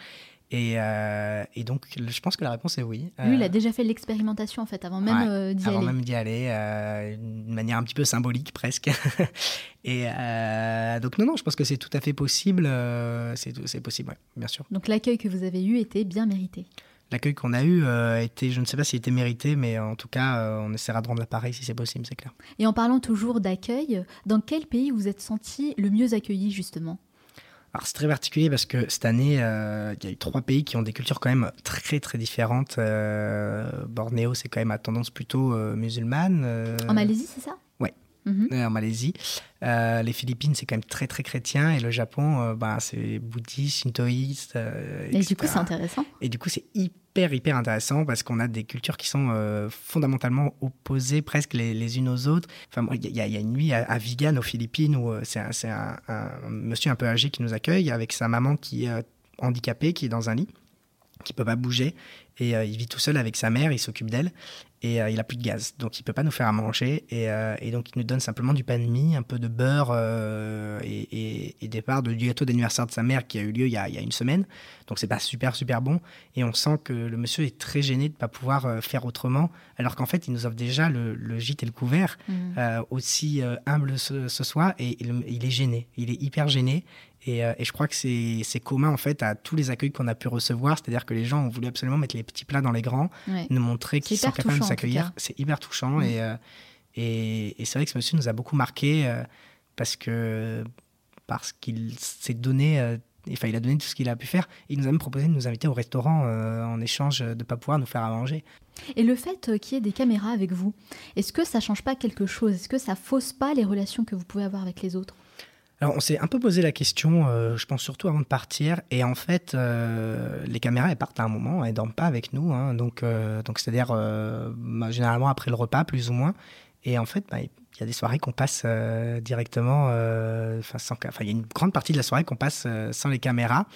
Euh, et, donc, je pense que la réponse est oui. Lui, il a euh, déjà fait l'expérimentation, en fait, avant même euh, d'y aller. Avant même d'y aller, d'une manière un petit peu symbolique, presque. et donc, non, non, je pense que c'est tout à fait possible. c'est possible, oui, bien sûr. Donc, l'accueil que vous avez eu était bien mérité L'accueil qu'on a eu était, je ne sais pas s'il était mérité, mais en tout cas, on essaiera de rendre l'appareil si c'est possible, c'est clair. Et en parlant toujours d'accueil, dans quel pays vous êtes senti le mieux accueilli, justement? Alors c'est très particulier parce que cette année, euh, il y a eu trois pays qui ont des cultures quand même très très différentes. Euh, Bornéo, c'est quand même à tendance plutôt euh, musulmane. En Malaisie, c'est ça? Mhm. en Malaisie. les Philippines, c'est quand même très très chrétien. Et le Japon, bah, c'est bouddhiste, shintoïste. et du coup, c'est intéressant. Et du coup, c'est hyper hyper intéressant parce qu'on a des cultures qui sont euh, fondamentalement opposées presque les, unes aux autres. Enfin, il y, a une nuit à, Vigan aux Philippines où euh, c'est un, monsieur un peu âgé qui nous accueille avec sa maman qui est euh, handicapée, qui est dans un lit, qui peut pas bouger et il vit tout seul avec sa mère, il s'occupe d'elle et euh, il a plus de gaz, donc il peut pas nous faire à manger et, euh, donc il nous donne simplement du pain de mie, un peu de beurre euh, et, et, des parts de, du gâteau d'anniversaire de sa mère qui a eu lieu y il y a une semaine. Donc c'est pas super super bon. Et on sent que le monsieur est très gêné de pas pouvoir faire autrement, alors qu'en fait il nous offre déjà le, le gîte et le couvert, mmh. aussi humble ce, ce soit et il, il, est gêné, il est hyper gêné. Euh, et, je crois que c'est commun en fait à tous les accueils qu'on a pu recevoir, c'est-à-dire que les gens ont voulu absolument mettre les petits plats dans les grands, nous montrer qu'ils sont capables de s'accueillir. C'est hyper touchant. Euh, et, et, c'est vrai que ce monsieur nous a beaucoup marqué euh, parce que parce qu'il s'est donné. Enfin, il a donné tout ce qu'il a pu faire. Il nous a même proposé de nous inviter au restaurant en échange de ne pas pouvoir nous faire à manger. Et le fait qu'il y ait des caméras avec vous, est-ce que ça change pas quelque chose? Est-ce que ça fausse pas les relations que vous pouvez avoir avec les autres? Alors, on s'est un peu posé la question, euh, je pense surtout avant de partir. Et en fait, euh, les caméras, elles partent à un moment, elles dorment pas avec nous. Hein. donc, euh, donc c'est-à-dire bah, généralement après le repas, plus ou moins. Et en fait, bah, il y a des soirées qu'on passe directement, enfin, il y a une grande partie de la soirée qu'on passe sans les caméras.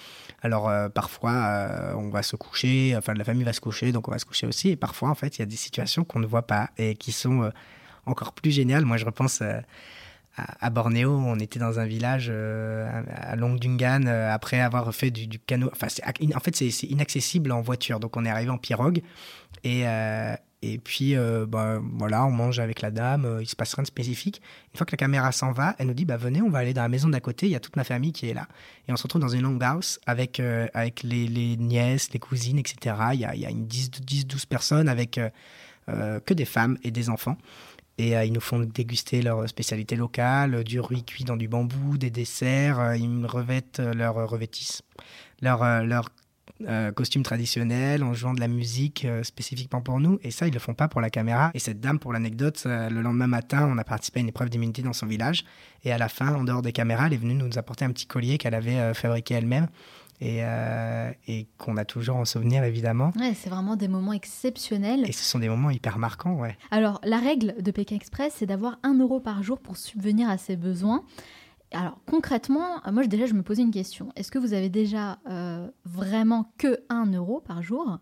Alors, parfois, on va se coucher, enfin, la famille va se coucher, donc on va se coucher aussi. Et parfois, en fait, il y a des situations qu'on ne voit pas et qui sont encore plus géniales. Moi, je repense à, Bornéo, on était dans un village à Longdungan après avoir fait du, canot. Enfin, en fait, c'est inaccessible en voiture, donc on est arrivé en pirogue et et puis, euh, bah, voilà, on mange avec la dame, euh, il se passe rien de spécifique. Une fois que la caméra s'en va, elle nous dit bah, Venez, on va aller dans la maison d'à côté, il y a toute ma famille qui est là. Et on se retrouve dans une house avec, euh, avec les, nièces, les cousines, etc. Il y a, il y a une 10-12 personnes avec que des femmes et des enfants. Et ils nous font déguster leurs spécialités locales, du riz cuit dans du bambou, des desserts. ils revêtent leur revêtissent, leur, leur euh, costume traditionnel, en jouant de la musique euh, spécifiquement pour nous. Et ça, ils le font pas pour la caméra. Et cette dame, pour l'anecdote, euh, le lendemain matin, on a participé à une épreuve d'immunité dans son village. Et à la fin, en dehors des caméras, elle est venue nous apporter un petit collier qu'elle avait fabriqué elle-même. Et, et qu'on a toujours en souvenir évidemment. Ouais, c'est vraiment des moments exceptionnels. Et ce sont des moments hyper marquants, ouais. Alors, la règle de Pékin Express, c'est d'avoir un euro par jour pour subvenir à ses besoins. Alors concrètement, moi déjà je me posais une question. Est-ce que vous avez déjà euh, vraiment que 1 euro par jour?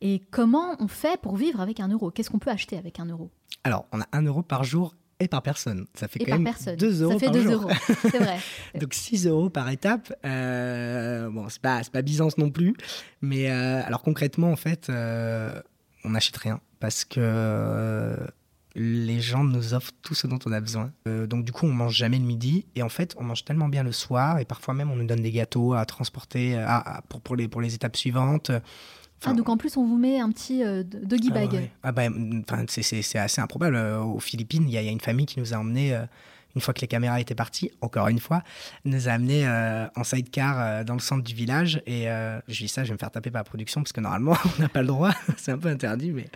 Et comment on fait pour vivre avec un euro? Qu'est-ce qu'on peut acheter avec un euro? Alors on a 1 euro par jour et par personne. Ça fait et quand même personne. 2 euros Ça fait par 2 jour. euros, c'est vrai. Donc 6 euros par étape. Euh, bon, c'est pas, pas Byzance non plus. Mais euh, alors concrètement, en fait, euh, on n'achète rien. Parce que les gens nous offrent tout ce dont on a besoin. Euh, donc du coup, on mange jamais le midi et en fait, on mange tellement bien le soir et parfois même on nous donne des gâteaux à transporter euh, pour, pour, les, pour les étapes suivantes. ah, donc en plus, on vous met un petit euh, doggy bag. Ah, ouais. ah bah, c'est assez improbable. Aux Philippines, il y, a une famille qui nous a emmenés une fois que les caméras étaient parties, encore une fois, nous a amenés euh, en sidecar euh, dans le centre du village. Et euh, je dis ça, je vais me faire taper par la production parce que normalement, on n'a pas le droit. c'est un peu interdit, mais.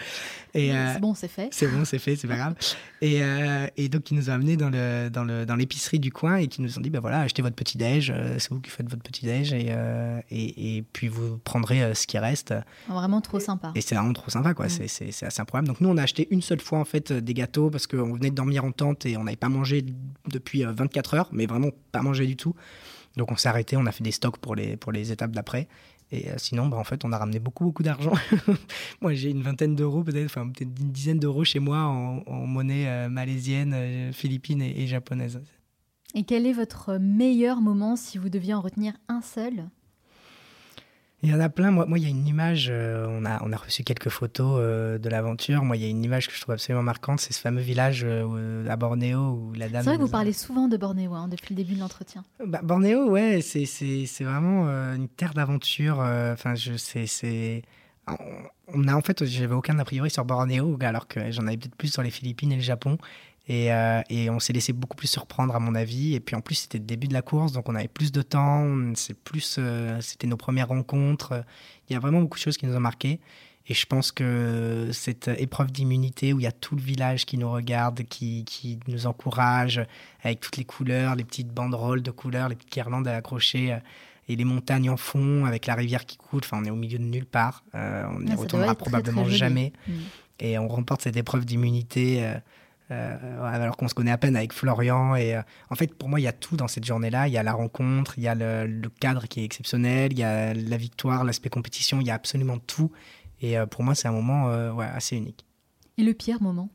c'est bon, c'est fait. C'est bon, c'est fait, c'est pas grave. Et, et, donc, ils nous ont amenés dans, le, dans, le, dans l'épicerie du coin et qui nous ont dit bah voilà, achetez votre petit-déj, c'est vous qui faites votre petit-déj et, et, et, puis vous prendrez ce qui reste. Vraiment trop sympa. Et c'est vraiment trop sympa, quoi. Mm. C'est, c'est, assez improbable. Donc, nous, on a acheté une seule fois, en fait, des gâteaux parce qu'on venait de dormir en tente et on n'avait pas mangé depuis 24 euh, heures, mais vraiment pas mangé du tout. Donc on s'est arrêté, on a fait des stocks pour les, pour les étapes d'après. Et euh, sinon, bah, en fait, on a ramené beaucoup, beaucoup d'argent. moi, j'ai une vingtaine d'euros, peut-être, une dizaine d'euros chez moi en, monnaie euh, malaisienne, philippine et, japonaise. Et quel est votre meilleur moment si vous deviez en retenir un seul? Il y en a plein. Moi, moi il y a une image, euh, on, a, on a reçu quelques photos euh, de l'aventure. Moi, il y a une image que je trouve absolument marquante. C'est ce fameux village euh, à Bornéo où la dame. C'est vrai que vous parlez souvent de Bornéo hein, depuis le début de l'entretien. Bah, Bornéo, ouais, c'est, c'est, c'est vraiment une terre d'aventure. Enfin, je sais, c'est. On a en fait, j'avais aucun a priori sur Bornéo, alors que j'en avais peut-être plus sur les Philippines et le Japon. Euh, et, on s'est laissé beaucoup plus surprendre, à mon avis. Et puis en plus, c'était le début de la course, donc on avait plus de temps. C'est plus, euh, c'était nos premières rencontres. Il y a vraiment beaucoup de choses qui nous ont marqué. Et je pense que cette épreuve d'immunité où il y a tout le village qui nous regarde, qui, qui, nous encourage, avec toutes les couleurs, les petites banderoles de couleurs, les petites guirlandes à accrocher, euh, et les montagnes en fond, avec la rivière qui coule. Enfin, on est au milieu de nulle part. on n'y ah, retournera probablement jamais. Mm. Et on remporte cette épreuve d'immunité. Euh, alors qu'on se connaît à peine avec Florian. Et euh, en fait, pour moi, il y a tout dans cette journée-là. Il y a la rencontre, il y a le, cadre qui est exceptionnel, il y a la victoire, l'aspect compétition, il y a absolument tout. Et euh, pour moi, c'est un moment assez unique. Et le pire moment?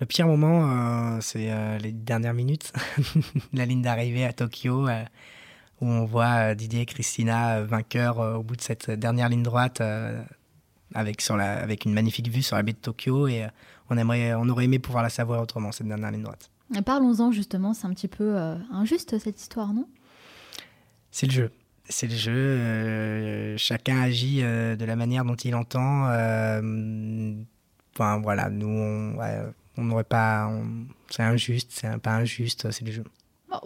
Le pire moment, c'est les dernières minutes, la ligne d'arrivée à Tokyo, où on voit Didier et Christina vainqueurs au bout de cette dernière ligne droite, avec, sur la, avec une magnifique vue sur la baie de Tokyo. Et on, aimerait, on aurait aimé pouvoir la savoir autrement, cette dernière ligne droite. Parlons-en justement, c'est un petit peu euh, injuste cette histoire, non? C'est le jeu. C'est le jeu. Euh, chacun agit euh, de la manière dont il entend. enfin voilà, nous on n'aurait pas. C'est injuste, c'est pas injuste, c'est le jeu.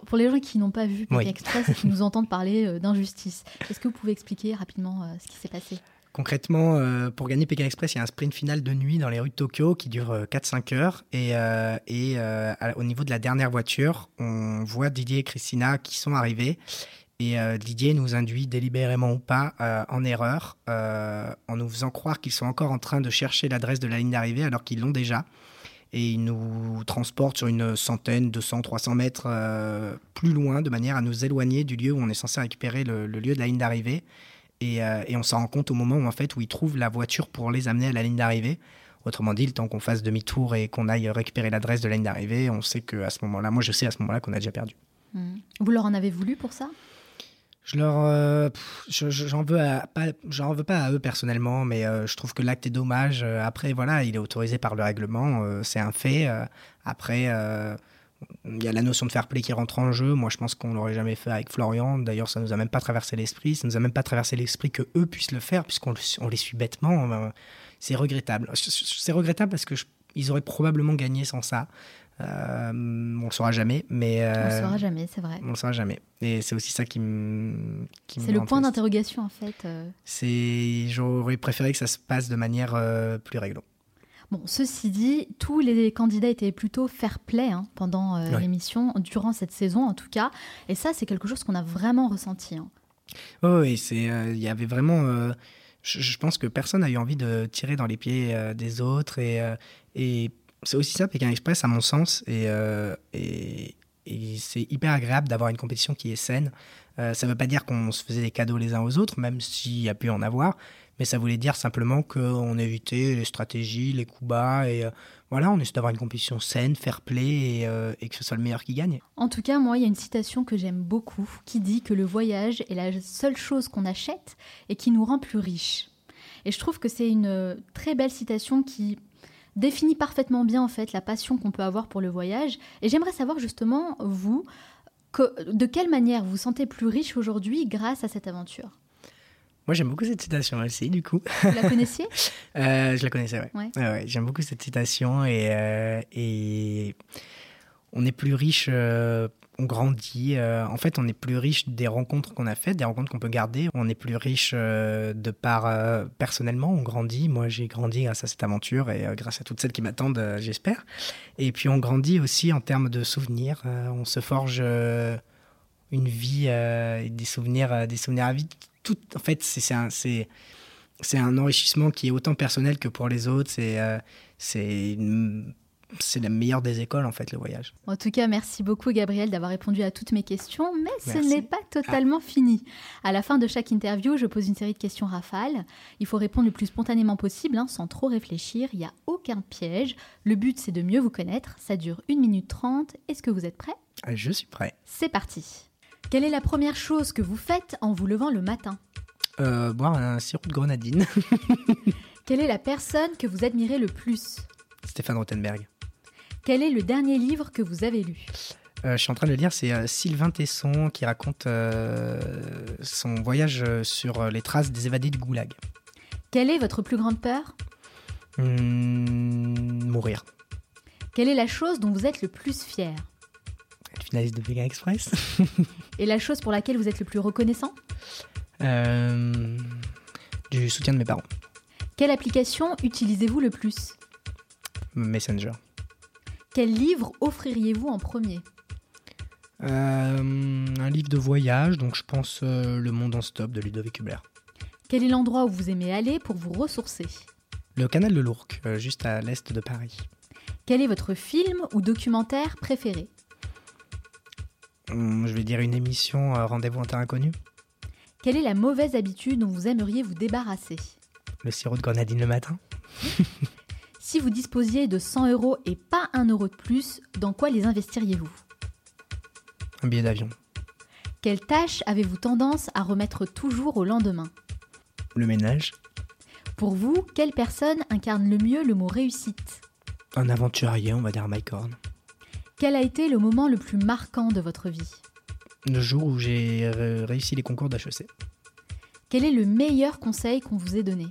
pour les gens qui n'ont pas vu Pékin Express et qui nous entendent parler d'injustice, est-ce que vous pouvez expliquer rapidement ce qui s'est passé? Concrètement, euh, pour gagner Pékin Express, il y a un sprint final de nuit dans les rues de Tokyo qui dure 4-5 euh, heures. Et, euh, et au niveau de la dernière voiture, on voit Didier et Christina qui sont arrivés. Et Didier nous induit délibérément ou pas en erreur en nous faisant croire qu'ils sont encore en train de chercher l'adresse de la ligne d'arrivée alors qu'ils l'ont déjà. Et il nous transporte sur une centaine, 200, 300 mètres plus loin de manière à nous éloigner du lieu où on est censé récupérer le lieu de la ligne d'arrivée. Euh, et, on s'en rend compte au moment où, en fait, où ils trouvent la voiture pour les amener à la ligne d'arrivée. Autrement dit, le temps qu'on fasse demi-tour et qu'on aille récupérer l'adresse de la ligne d'arrivée, on sait qu'à ce moment-là, moi je sais à ce moment-là qu'on a déjà perdu. Hmm. Vous leur en avez voulu pour ça? Je leur, euh, j'en veux pas, j'en veux pas à eux personnellement, mais euh, je trouve que l'acte est dommage. après, voilà, il est autorisé par le règlement, c'est un fait. après, il y a la notion de fair play qui rentre en jeu. Moi, je pense qu'on l'aurait jamais fait avec Florian. D'ailleurs, ça nous a même pas traversé l'esprit. Ça nous a même pas traversé l'esprit que eux puissent le faire, puisqu'on on les suit bêtement. C'est regrettable. C'est regrettable parce que ils auraient probablement gagné sans ça. Euh, on le saura jamais, mais euh, on le saura jamais, c'est vrai. On le saura jamais, et c'est aussi ça qui me. C'est le point d'interrogation en fait. Euh. C'est, j'aurais préféré que ça se passe de manière euh, plus réglo. Bon, ceci dit, tous les candidats étaient plutôt fair-play hein, pendant l'émission, durant cette saison en tout cas, et ça c'est quelque chose qu'on a vraiment ressenti. Hein. oui, c'est, il y avait vraiment. Je, je, pense que personne n'a eu envie de tirer dans les pieds des autres et, et c'est aussi ça Pékin Express à mon sens euh, et, et, c'est hyper agréable d'avoir une compétition qui est saine. Euh, ça ne veut pas dire qu'on se faisait des cadeaux les uns aux autres, même s'il y a pu en avoir, mais ça voulait dire simplement qu'on évitait les stratégies, les coups bas et euh, voilà, on essaie d'avoir une compétition saine, fair play et, et, que ce soit le meilleur qui gagne. En tout cas, moi, il y a une citation que j'aime beaucoup qui dit que le voyage est la seule chose qu'on achète et qui nous rend plus riches. Et je trouve que c'est une très belle citation qui définit parfaitement bien en fait la passion qu'on peut avoir pour le voyage. Et j'aimerais savoir justement, vous, de quelle manière vous sentez plus riche aujourd'hui grâce à cette aventure? Moi, j'aime beaucoup cette citation aussi, du coup. Vous la connaissiez? Euh, Je la connaissais, oui. Ouais. j'aime beaucoup cette citation et, euh, et on est plus riche euh, on grandit. Euh, en fait, on est plus riche des rencontres qu'on a faites, des rencontres qu'on peut garder. On est plus riche euh, de par euh, personnellement, on grandit. Moi, j'ai grandi grâce à cette aventure et grâce à toutes celles qui m'attendent, j'espère. Et puis, on grandit aussi en termes de souvenirs. on se forge une vie, des souvenirs, des souvenirs à vie. Tout, en fait, c'est un, enrichissement qui est autant personnel que pour les autres. C'est c'est une c'est la meilleure des écoles en fait le voyage. En tout cas, merci beaucoup Gabriel d'avoir répondu à toutes mes questions, mais ce n'est pas totalement fini. À la fin de chaque interview, je pose une série de questions rafales. Il faut répondre le plus spontanément possible, hein, sans trop réfléchir. Il n'y a aucun piège. Le but c'est de mieux vous connaître. Ça dure 1 minute 30. Est-ce que vous êtes prêt Je suis prêt. C'est parti. Quelle est la première chose que vous faites en vous levant le matin euh, Boire un sirop de grenadine. Quelle est la personne que vous admirez le plus Stéphane Rothenberg. Quel est le dernier livre que vous avez lu euh, je suis en train de le lire, c'est euh, Sylvain Tesson qui raconte euh, son voyage sur les traces des évadés du goulag. Quelle est votre plus grande peur hmm, Mourir. Quelle est la chose dont vous êtes le plus fier Finaliste de Vegan Express. Et la chose pour laquelle vous êtes le plus reconnaissant? Du soutien de mes parents. Quelle application utilisez-vous le plus? Messenger. Quel livre offririez-vous en premier? Euh, Un livre de voyage, donc je pense euh, Le Monde en Stop de Ludovic Hubert. Quel est l'endroit où vous aimez aller pour vous ressourcer? Le canal de l'Ourcq, euh, juste à l'est de Paris. Quel est votre film ou documentaire préféré? Je vais dire une émission Rendez-vous en terre inconnue. Quelle est la mauvaise habitude dont vous aimeriez vous débarrasser? Le sirop de grenadine le matin. Si vous disposiez de 100 euros et pas un euro de plus, dans quoi les investiriez-vous? Un billet d'avion. Quelle tâche avez-vous tendance à remettre toujours au lendemain? Le ménage. Pour vous, quelle personne incarne le mieux le mot réussite? Un aventurier, on va dire Mike Horn. Quel a été le moment le plus marquant de votre vie? Le jour où j'ai réussi les concours d'HEC. Quel est le meilleur conseil qu'on vous ait donné?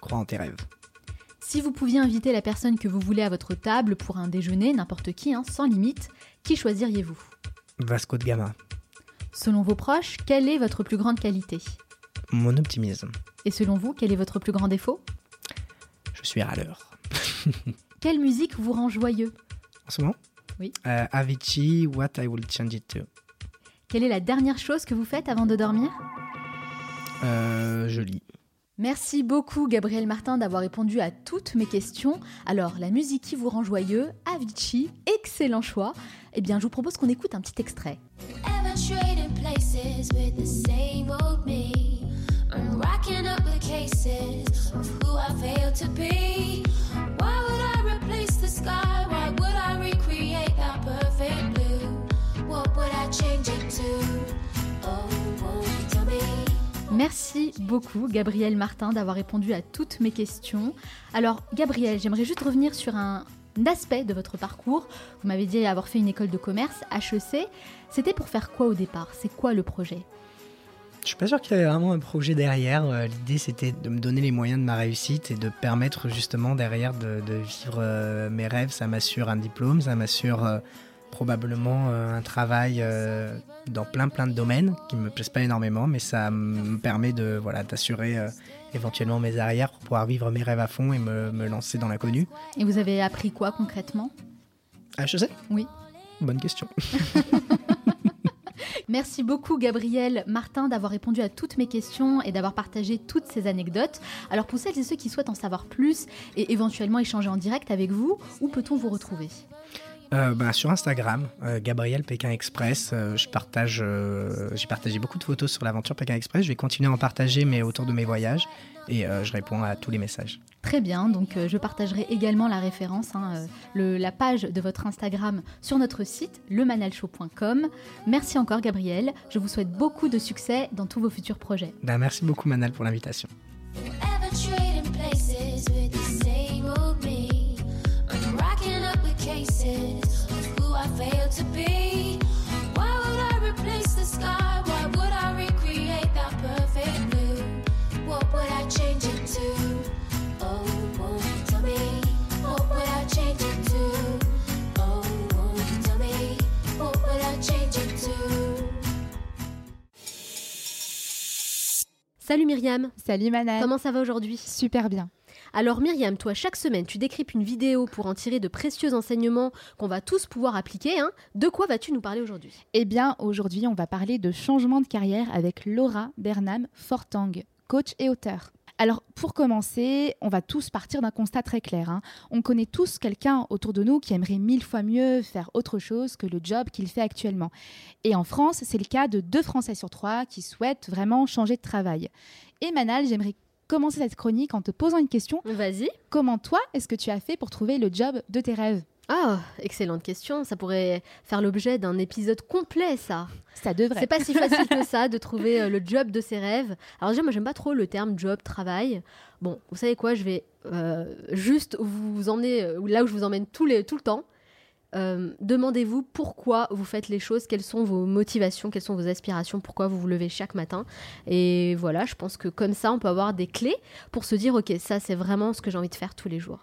Crois en tes rêves. Si vous pouviez inviter la personne que vous voulez à votre table pour un déjeuner, n'importe qui, hein, sans limite, qui choisiriez-vous? Vasco de Gama. Selon vos proches, quelle est votre plus grande qualité? Mon optimisme. Et selon vous, quel est votre plus grand défaut? Je suis râleur. quelle musique vous rend joyeux? En ce moment? Oui. Euh, Avicii, What I Will Change It To. Quelle est la dernière chose que vous faites avant de dormir? Euh, Je lis. Merci beaucoup Gabriel Martin d'avoir répondu à toutes mes questions. Alors, la musique qui vous rend joyeux, Avicii, excellent choix. Eh bien, je vous propose qu'on écoute un petit extrait. Merci beaucoup, Gabriel Martin, d'avoir répondu à toutes mes questions. Alors, Gabriel, j'aimerais juste revenir sur un aspect de votre parcours. Vous m'avez dit avoir fait une école de commerce, HEC. C'était pour faire quoi au départ? C'est quoi le projet? Je suis pas sûr qu'il y avait vraiment un projet derrière. Euh, l'idée, c'était de me donner les moyens de ma réussite et de permettre justement derrière de, vivre euh, mes rêves. Ça m'assure un diplôme, ça m'assure euh, probablement un travail dans plein plein de domaines qui me plaisent pas énormément, mais ça me permet de voilà d'assurer éventuellement mes arrières pour pouvoir vivre mes rêves à fond et me, me lancer dans l'inconnu. Et vous avez appris quoi concrètement? HEC Oui. Bonne question. Merci beaucoup Gabriel Martin d'avoir répondu à toutes mes questions et d'avoir partagé toutes ces anecdotes. Alors pour celles et ceux qui souhaitent en savoir plus et éventuellement échanger en direct avec vous, où peut-on vous retrouver? Euh, bah, sur Instagram, euh, Gabriel Pékin Express. Euh, je partage, j'ai partagé beaucoup de photos sur l'aventure Pékin Express. Je vais continuer à en partager, mais autour de mes voyages. Et je réponds à tous les messages. Très bien, donc je partagerai également la référence, hein, la page de votre Instagram sur notre site, lemanalshow.com. Merci encore Gabriel, je vous souhaite beaucoup de succès dans tous vos futurs projets. Ben, merci beaucoup Manal pour l'invitation. Salut Myriam. Salut Manal. Comment ça va aujourd'hui? Super bien. Alors Myriam, toi, chaque semaine, tu décryptes une vidéo pour en tirer de précieux enseignements qu'on va tous pouvoir appliquer. Hein. De quoi vas-tu nous parler aujourd'hui? Eh bien, aujourd'hui, on va parler de changement de carrière avec Laura Bernam Fortang, coach et auteur. Alors, pour commencer, on va tous partir d'un constat très clair. Hein. On connaît tous quelqu'un autour de nous qui aimerait mille fois mieux faire autre chose que le job qu'il fait actuellement. Et en France, c'est le cas de deux Français sur trois qui souhaitent vraiment changer de travail. Et Manal, j'aimerais commencer cette chronique en te posant une question. Vas-y. Comment toi, est-ce que tu as fait pour trouver le job de tes rêves? Ah, excellente question. Ça pourrait faire l'objet d'un épisode complet, ça. Ça devrait. C'est pas si facile que ça de trouver euh, le job de ses rêves. Alors déjà, moi, j'aime pas trop le terme job, travail. Bon, vous savez quoi, je vais euh, juste vous emmener euh, là où je vous emmène tout, les, tout le temps. Demandez-vous pourquoi vous faites les choses, quelles sont vos motivations, quelles sont vos aspirations, pourquoi vous vous levez chaque matin. Et voilà, je pense que comme ça, on peut avoir des clés pour se dire, ok, ça c'est vraiment ce que j'ai envie de faire tous les jours.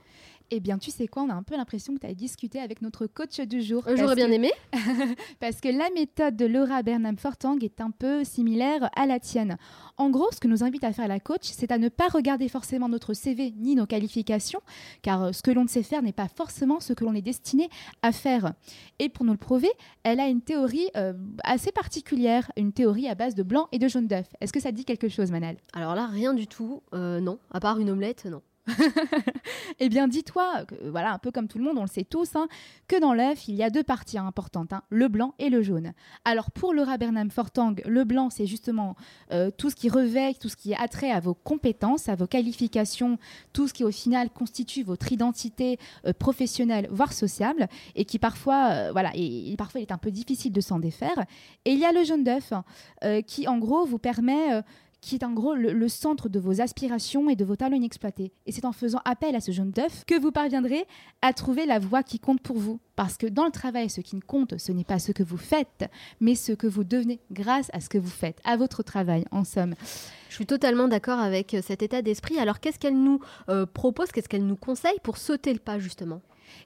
Eh bien, tu sais quoi, on a un peu l'impression que tu as discuté avec notre coach du jour. J'aurais bien aimé. parce que la méthode de Laura Bernam Fortang est un peu similaire à la tienne. En gros, ce que nous invite à faire la coach, c'est à ne pas regarder forcément notre CV ni nos qualifications, car euh, ce que l'on ne sait faire n'est pas forcément ce que l'on est destiné à faire. Et pour nous le prouver, elle a une théorie euh, assez particulière, une théorie à base de blanc et de jaune d'œuf. Est-ce que ça dit quelque chose, Manal Alors là, rien du tout, euh, non. À part une omelette, non. eh bien, dis-toi, voilà, un peu comme tout le monde, on le sait tous, hein, que dans l'œuf, il y a deux parties importantes, hein, le blanc et le jaune. Alors, pour Laura Bernam Fortang, le blanc, c'est justement euh, tout ce qui revêt, tout ce qui est attrait à vos compétences, à vos qualifications, tout ce qui, au final, constitue votre identité euh, professionnelle, voire sociable, et qui parfois, euh, voilà, et, parfois, il est un peu difficile de s'en défaire. Et il y a le jaune d'œuf, qui, en gros, vous permet qui est en gros le, centre de vos aspirations et de vos talents inexploités. Et c'est en faisant appel à ce jaune d'œuf que vous parviendrez à trouver la voie qui compte pour vous. Parce que dans le travail, ce qui compte, ce n'est pas ce que vous faites, mais ce que vous devenez grâce à ce que vous faites, à votre travail, en somme. Je suis totalement d'accord avec euh, cet état d'esprit. Alors qu'est-ce qu'elle nous euh, propose, qu'est-ce qu'elle nous conseille pour sauter le pas justement?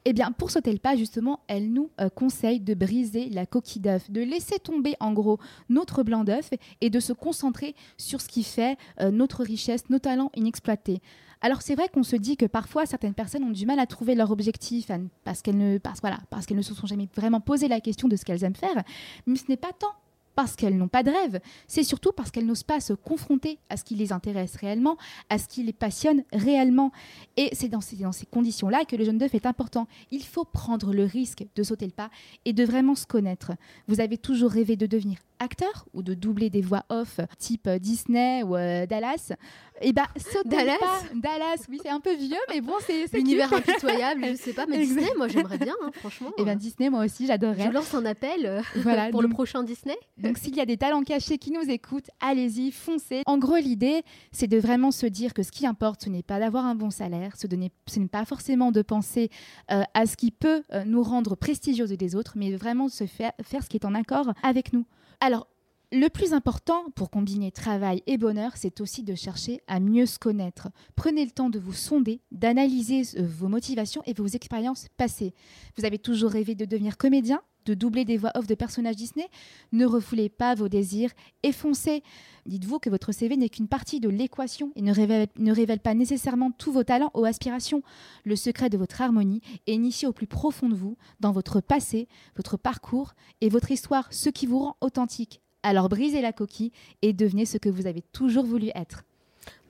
Eh bien, pour sauter le pas, justement, elle nous euh, conseille de briser la coquille d'œuf, de laisser tomber en gros notre blanc d'œuf et de se concentrer sur ce qui fait euh, notre richesse, nos talents inexploités. Alors c'est vrai qu'on se dit que parfois certaines personnes ont du mal à trouver leur objectif parce qu'elles ne, parce, voilà, parce qu'elles ne se sont jamais vraiment posé la question de ce qu'elles aiment faire, mais ce n'est pas tant parce qu'elles n'ont pas de rêve, c'est surtout parce qu'elles n'osent pas se confronter à ce qui les intéresse réellement, à ce qui les passionne réellement. Et c'est dans ces, conditions-là que le jeune d'œuf est important. Il faut prendre le risque de sauter le pas et de vraiment se connaître. Vous avez toujours rêvé de devenir acteur ou de doubler des voix off type Disney ou euh, Dallas, et bah sautez Dallas pas. Dallas, oui, c'est un peu vieux, mais bon, c'est L'univers impitoyable, je sais pas, mais. Disney, moi j'aimerais bien, hein, franchement. Et ben Disney, moi aussi, j'adorerais. je lance un appel euh, Voilà, pour le prochain Disney. Donc s'il y a des talents cachés qui nous écoutent, allez-y, foncez. En gros, l'idée, c'est de vraiment se dire que ce qui importe, ce n'est pas d'avoir un bon salaire, ce, de n'est- pas forcément de penser euh, à ce qui peut euh, nous rendre prestigieux des autres, mais de vraiment se faire, faire ce qui est en accord avec nous. Alors, le plus important pour combiner travail et bonheur, c'est aussi de chercher à mieux se connaître. Prenez le temps de vous sonder, d'analyser euh, vos motivations et vos expériences passées. Vous avez toujours rêvé de devenir comédien, de doubler des voix off de personnages Disney ne refoulez pas vos désirs et foncez. Dites-vous que votre CV n'est qu'une partie de l'équation et ne révèle, ne révèle pas nécessairement tous vos talents ou aspirations. Le secret de votre harmonie est initié au plus profond de vous, dans votre passé, votre parcours et votre histoire, ce qui vous rend authentique. Alors brisez la coquille et devenez ce que vous avez toujours voulu être.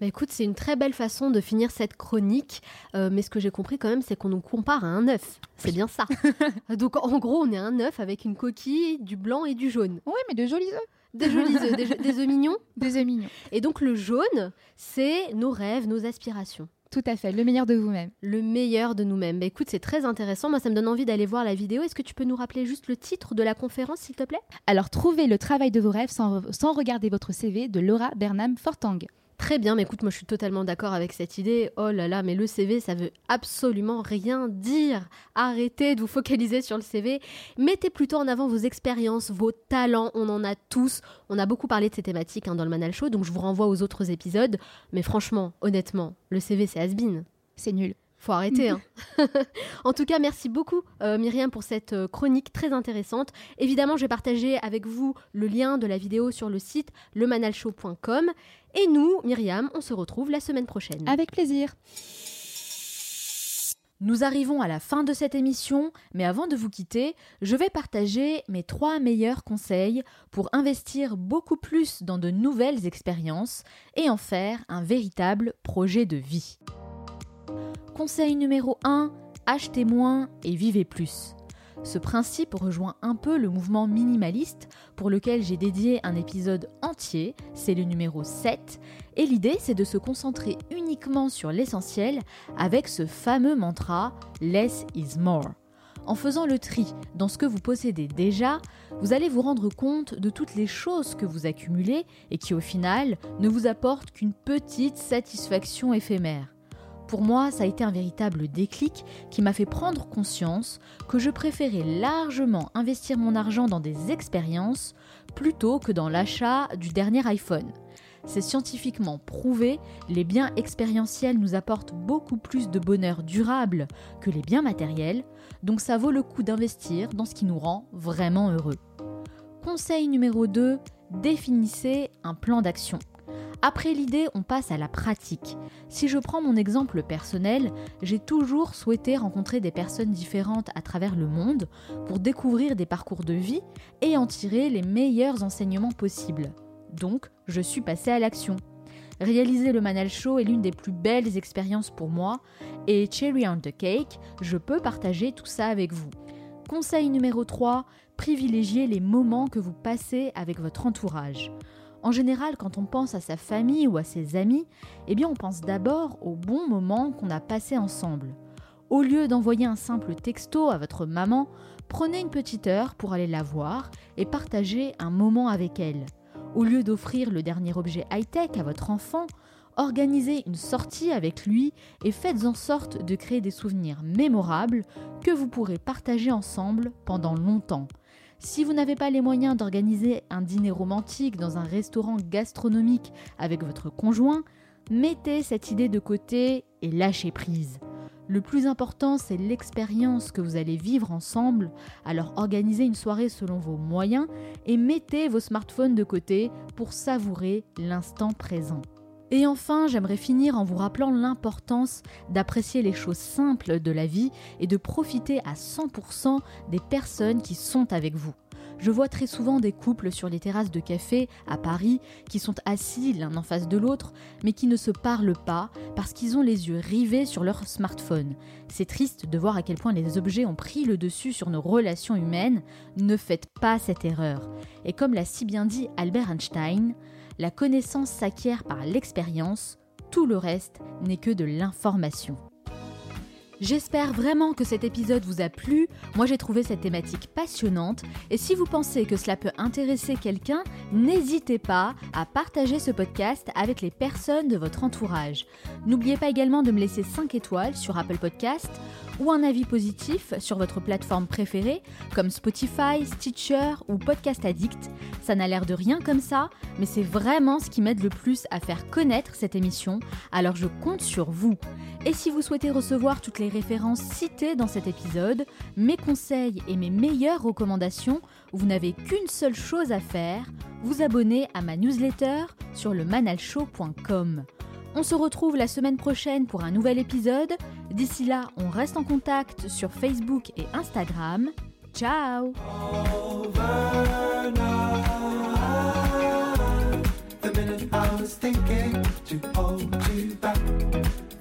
Bah écoute, c'est une très belle façon de finir cette chronique. Euh, mais ce que j'ai compris quand même, c'est qu'on nous compare à un œuf. C'est bien ça. Donc en gros, on est un œuf avec une coquille, du blanc et du jaune. Oui, mais de jolis œufs. Des jolis œufs, des, des œufs mignons. Des œufs mignons. Et donc le jaune, c'est nos rêves, nos aspirations. Tout à fait, le meilleur de vous-même. Le meilleur de nous-mêmes. Bah écoute, c'est très intéressant. Moi, ça me donne envie d'aller voir la vidéo. Est-ce que tu peux nous rappeler juste le titre de la conférence, s'il te plaît? Alors trouvez le travail de vos rêves sans, sans regarder votre CV de Laura Bernam Fortang. Très bien, mais écoute, moi je suis totalement d'accord avec cette idée. Oh là là, mais le CV, ça veut absolument rien dire. Arrêtez de vous focaliser sur le CV. Mettez plutôt en avant vos expériences, vos talents. On en a tous. On a beaucoup parlé de ces thématiques hein, dans le Manal Show, donc je vous renvoie aux autres épisodes. Mais franchement, honnêtement, le CV, c'est has-been. C'est nul. Faut arrêter. Hein. en tout cas, merci beaucoup euh, Myriam pour cette euh, chronique très intéressante. Évidemment, je vais partager avec vous le lien de la vidéo sur le site lemanalshow.com. Et nous, Myriam, on se retrouve la semaine prochaine. Avec plaisir. Nous arrivons à la fin de cette émission, mais avant de vous quitter, je vais partager mes trois meilleurs conseils pour investir beaucoup plus dans de nouvelles expériences et en faire un véritable projet de vie. Conseil numéro 1, achetez moins et vivez plus. Ce principe rejoint un peu le mouvement minimaliste pour lequel j'ai dédié un épisode entier, c'est le numéro 7, et l'idée c'est de se concentrer uniquement sur l'essentiel avec ce fameux mantra Less is more. En faisant le tri dans ce que vous possédez déjà, vous allez vous rendre compte de toutes les choses que vous accumulez et qui au final ne vous apportent qu'une petite satisfaction éphémère. Pour moi, ça a été un véritable déclic qui m'a fait prendre conscience que je préférais largement investir mon argent dans des expériences plutôt que dans l'achat du dernier iPhone. C'est scientifiquement prouvé, les biens expérientiels nous apportent beaucoup plus de bonheur durable que les biens matériels, donc ça vaut le coup d'investir dans ce qui nous rend vraiment heureux. Conseil numéro 2, définissez un plan d'action. Après l'idée, on passe à la pratique. Si je prends mon exemple personnel, j'ai toujours souhaité rencontrer des personnes différentes à travers le monde pour découvrir des parcours de vie et en tirer les meilleurs enseignements possibles. Donc, je suis passée à l'action. Réaliser le Manal Show est l'une des plus belles expériences pour moi et Cherry on the Cake, je peux partager tout ça avec vous. Conseil numéro 3, privilégiez les moments que vous passez avec votre entourage. En général, quand on pense à sa famille ou à ses amis, eh bien on pense d'abord aux bons moments qu'on a passés ensemble. Au lieu d'envoyer un simple texto à votre maman, prenez une petite heure pour aller la voir et partager un moment avec elle. Au lieu d'offrir le dernier objet high-tech à votre enfant, organisez une sortie avec lui et faites en sorte de créer des souvenirs mémorables que vous pourrez partager ensemble pendant longtemps. Si vous n'avez pas les moyens d'organiser un dîner romantique dans un restaurant gastronomique avec votre conjoint, mettez cette idée de côté et lâchez prise. Le plus important, c'est l'expérience que vous allez vivre ensemble, alors organisez une soirée selon vos moyens et mettez vos smartphones de côté pour savourer l'instant présent. Et enfin, j'aimerais finir en vous rappelant l'importance d'apprécier les choses simples de la vie et de profiter à 100% des personnes qui sont avec vous. Je vois très souvent des couples sur les terrasses de café à Paris qui sont assis l'un en face de l'autre, mais qui ne se parlent pas parce qu'ils ont les yeux rivés sur leur smartphone. C'est triste de voir à quel point les objets ont pris le dessus sur nos relations humaines. Ne faites pas cette erreur. Et comme l'a si bien dit Albert Einstein, la connaissance s'acquiert par l'expérience, tout le reste n'est que de l'information. J'espère vraiment que cet épisode vous a plu. Moi j'ai trouvé cette thématique passionnante et si vous pensez que cela peut intéresser quelqu'un, n'hésitez pas à partager ce podcast avec les personnes de votre entourage. N'oubliez pas également de me laisser 5 étoiles sur Apple Podcast ou un avis positif sur votre plateforme préférée comme Spotify, Stitcher ou Podcast Addict. Ça n'a l'air de rien comme ça, mais c'est vraiment ce qui m'aide le plus à faire connaître cette émission, alors je compte sur vous. Et si vous souhaitez recevoir toutes les références citées dans cet épisode, mes conseils et mes meilleures recommandations, vous n'avez qu'une seule chose à faire, vous abonner à ma newsletter sur le manalshow.com. On se retrouve la semaine prochaine pour un nouvel épisode. D'ici là, on reste en contact sur Facebook et Instagram. Ciao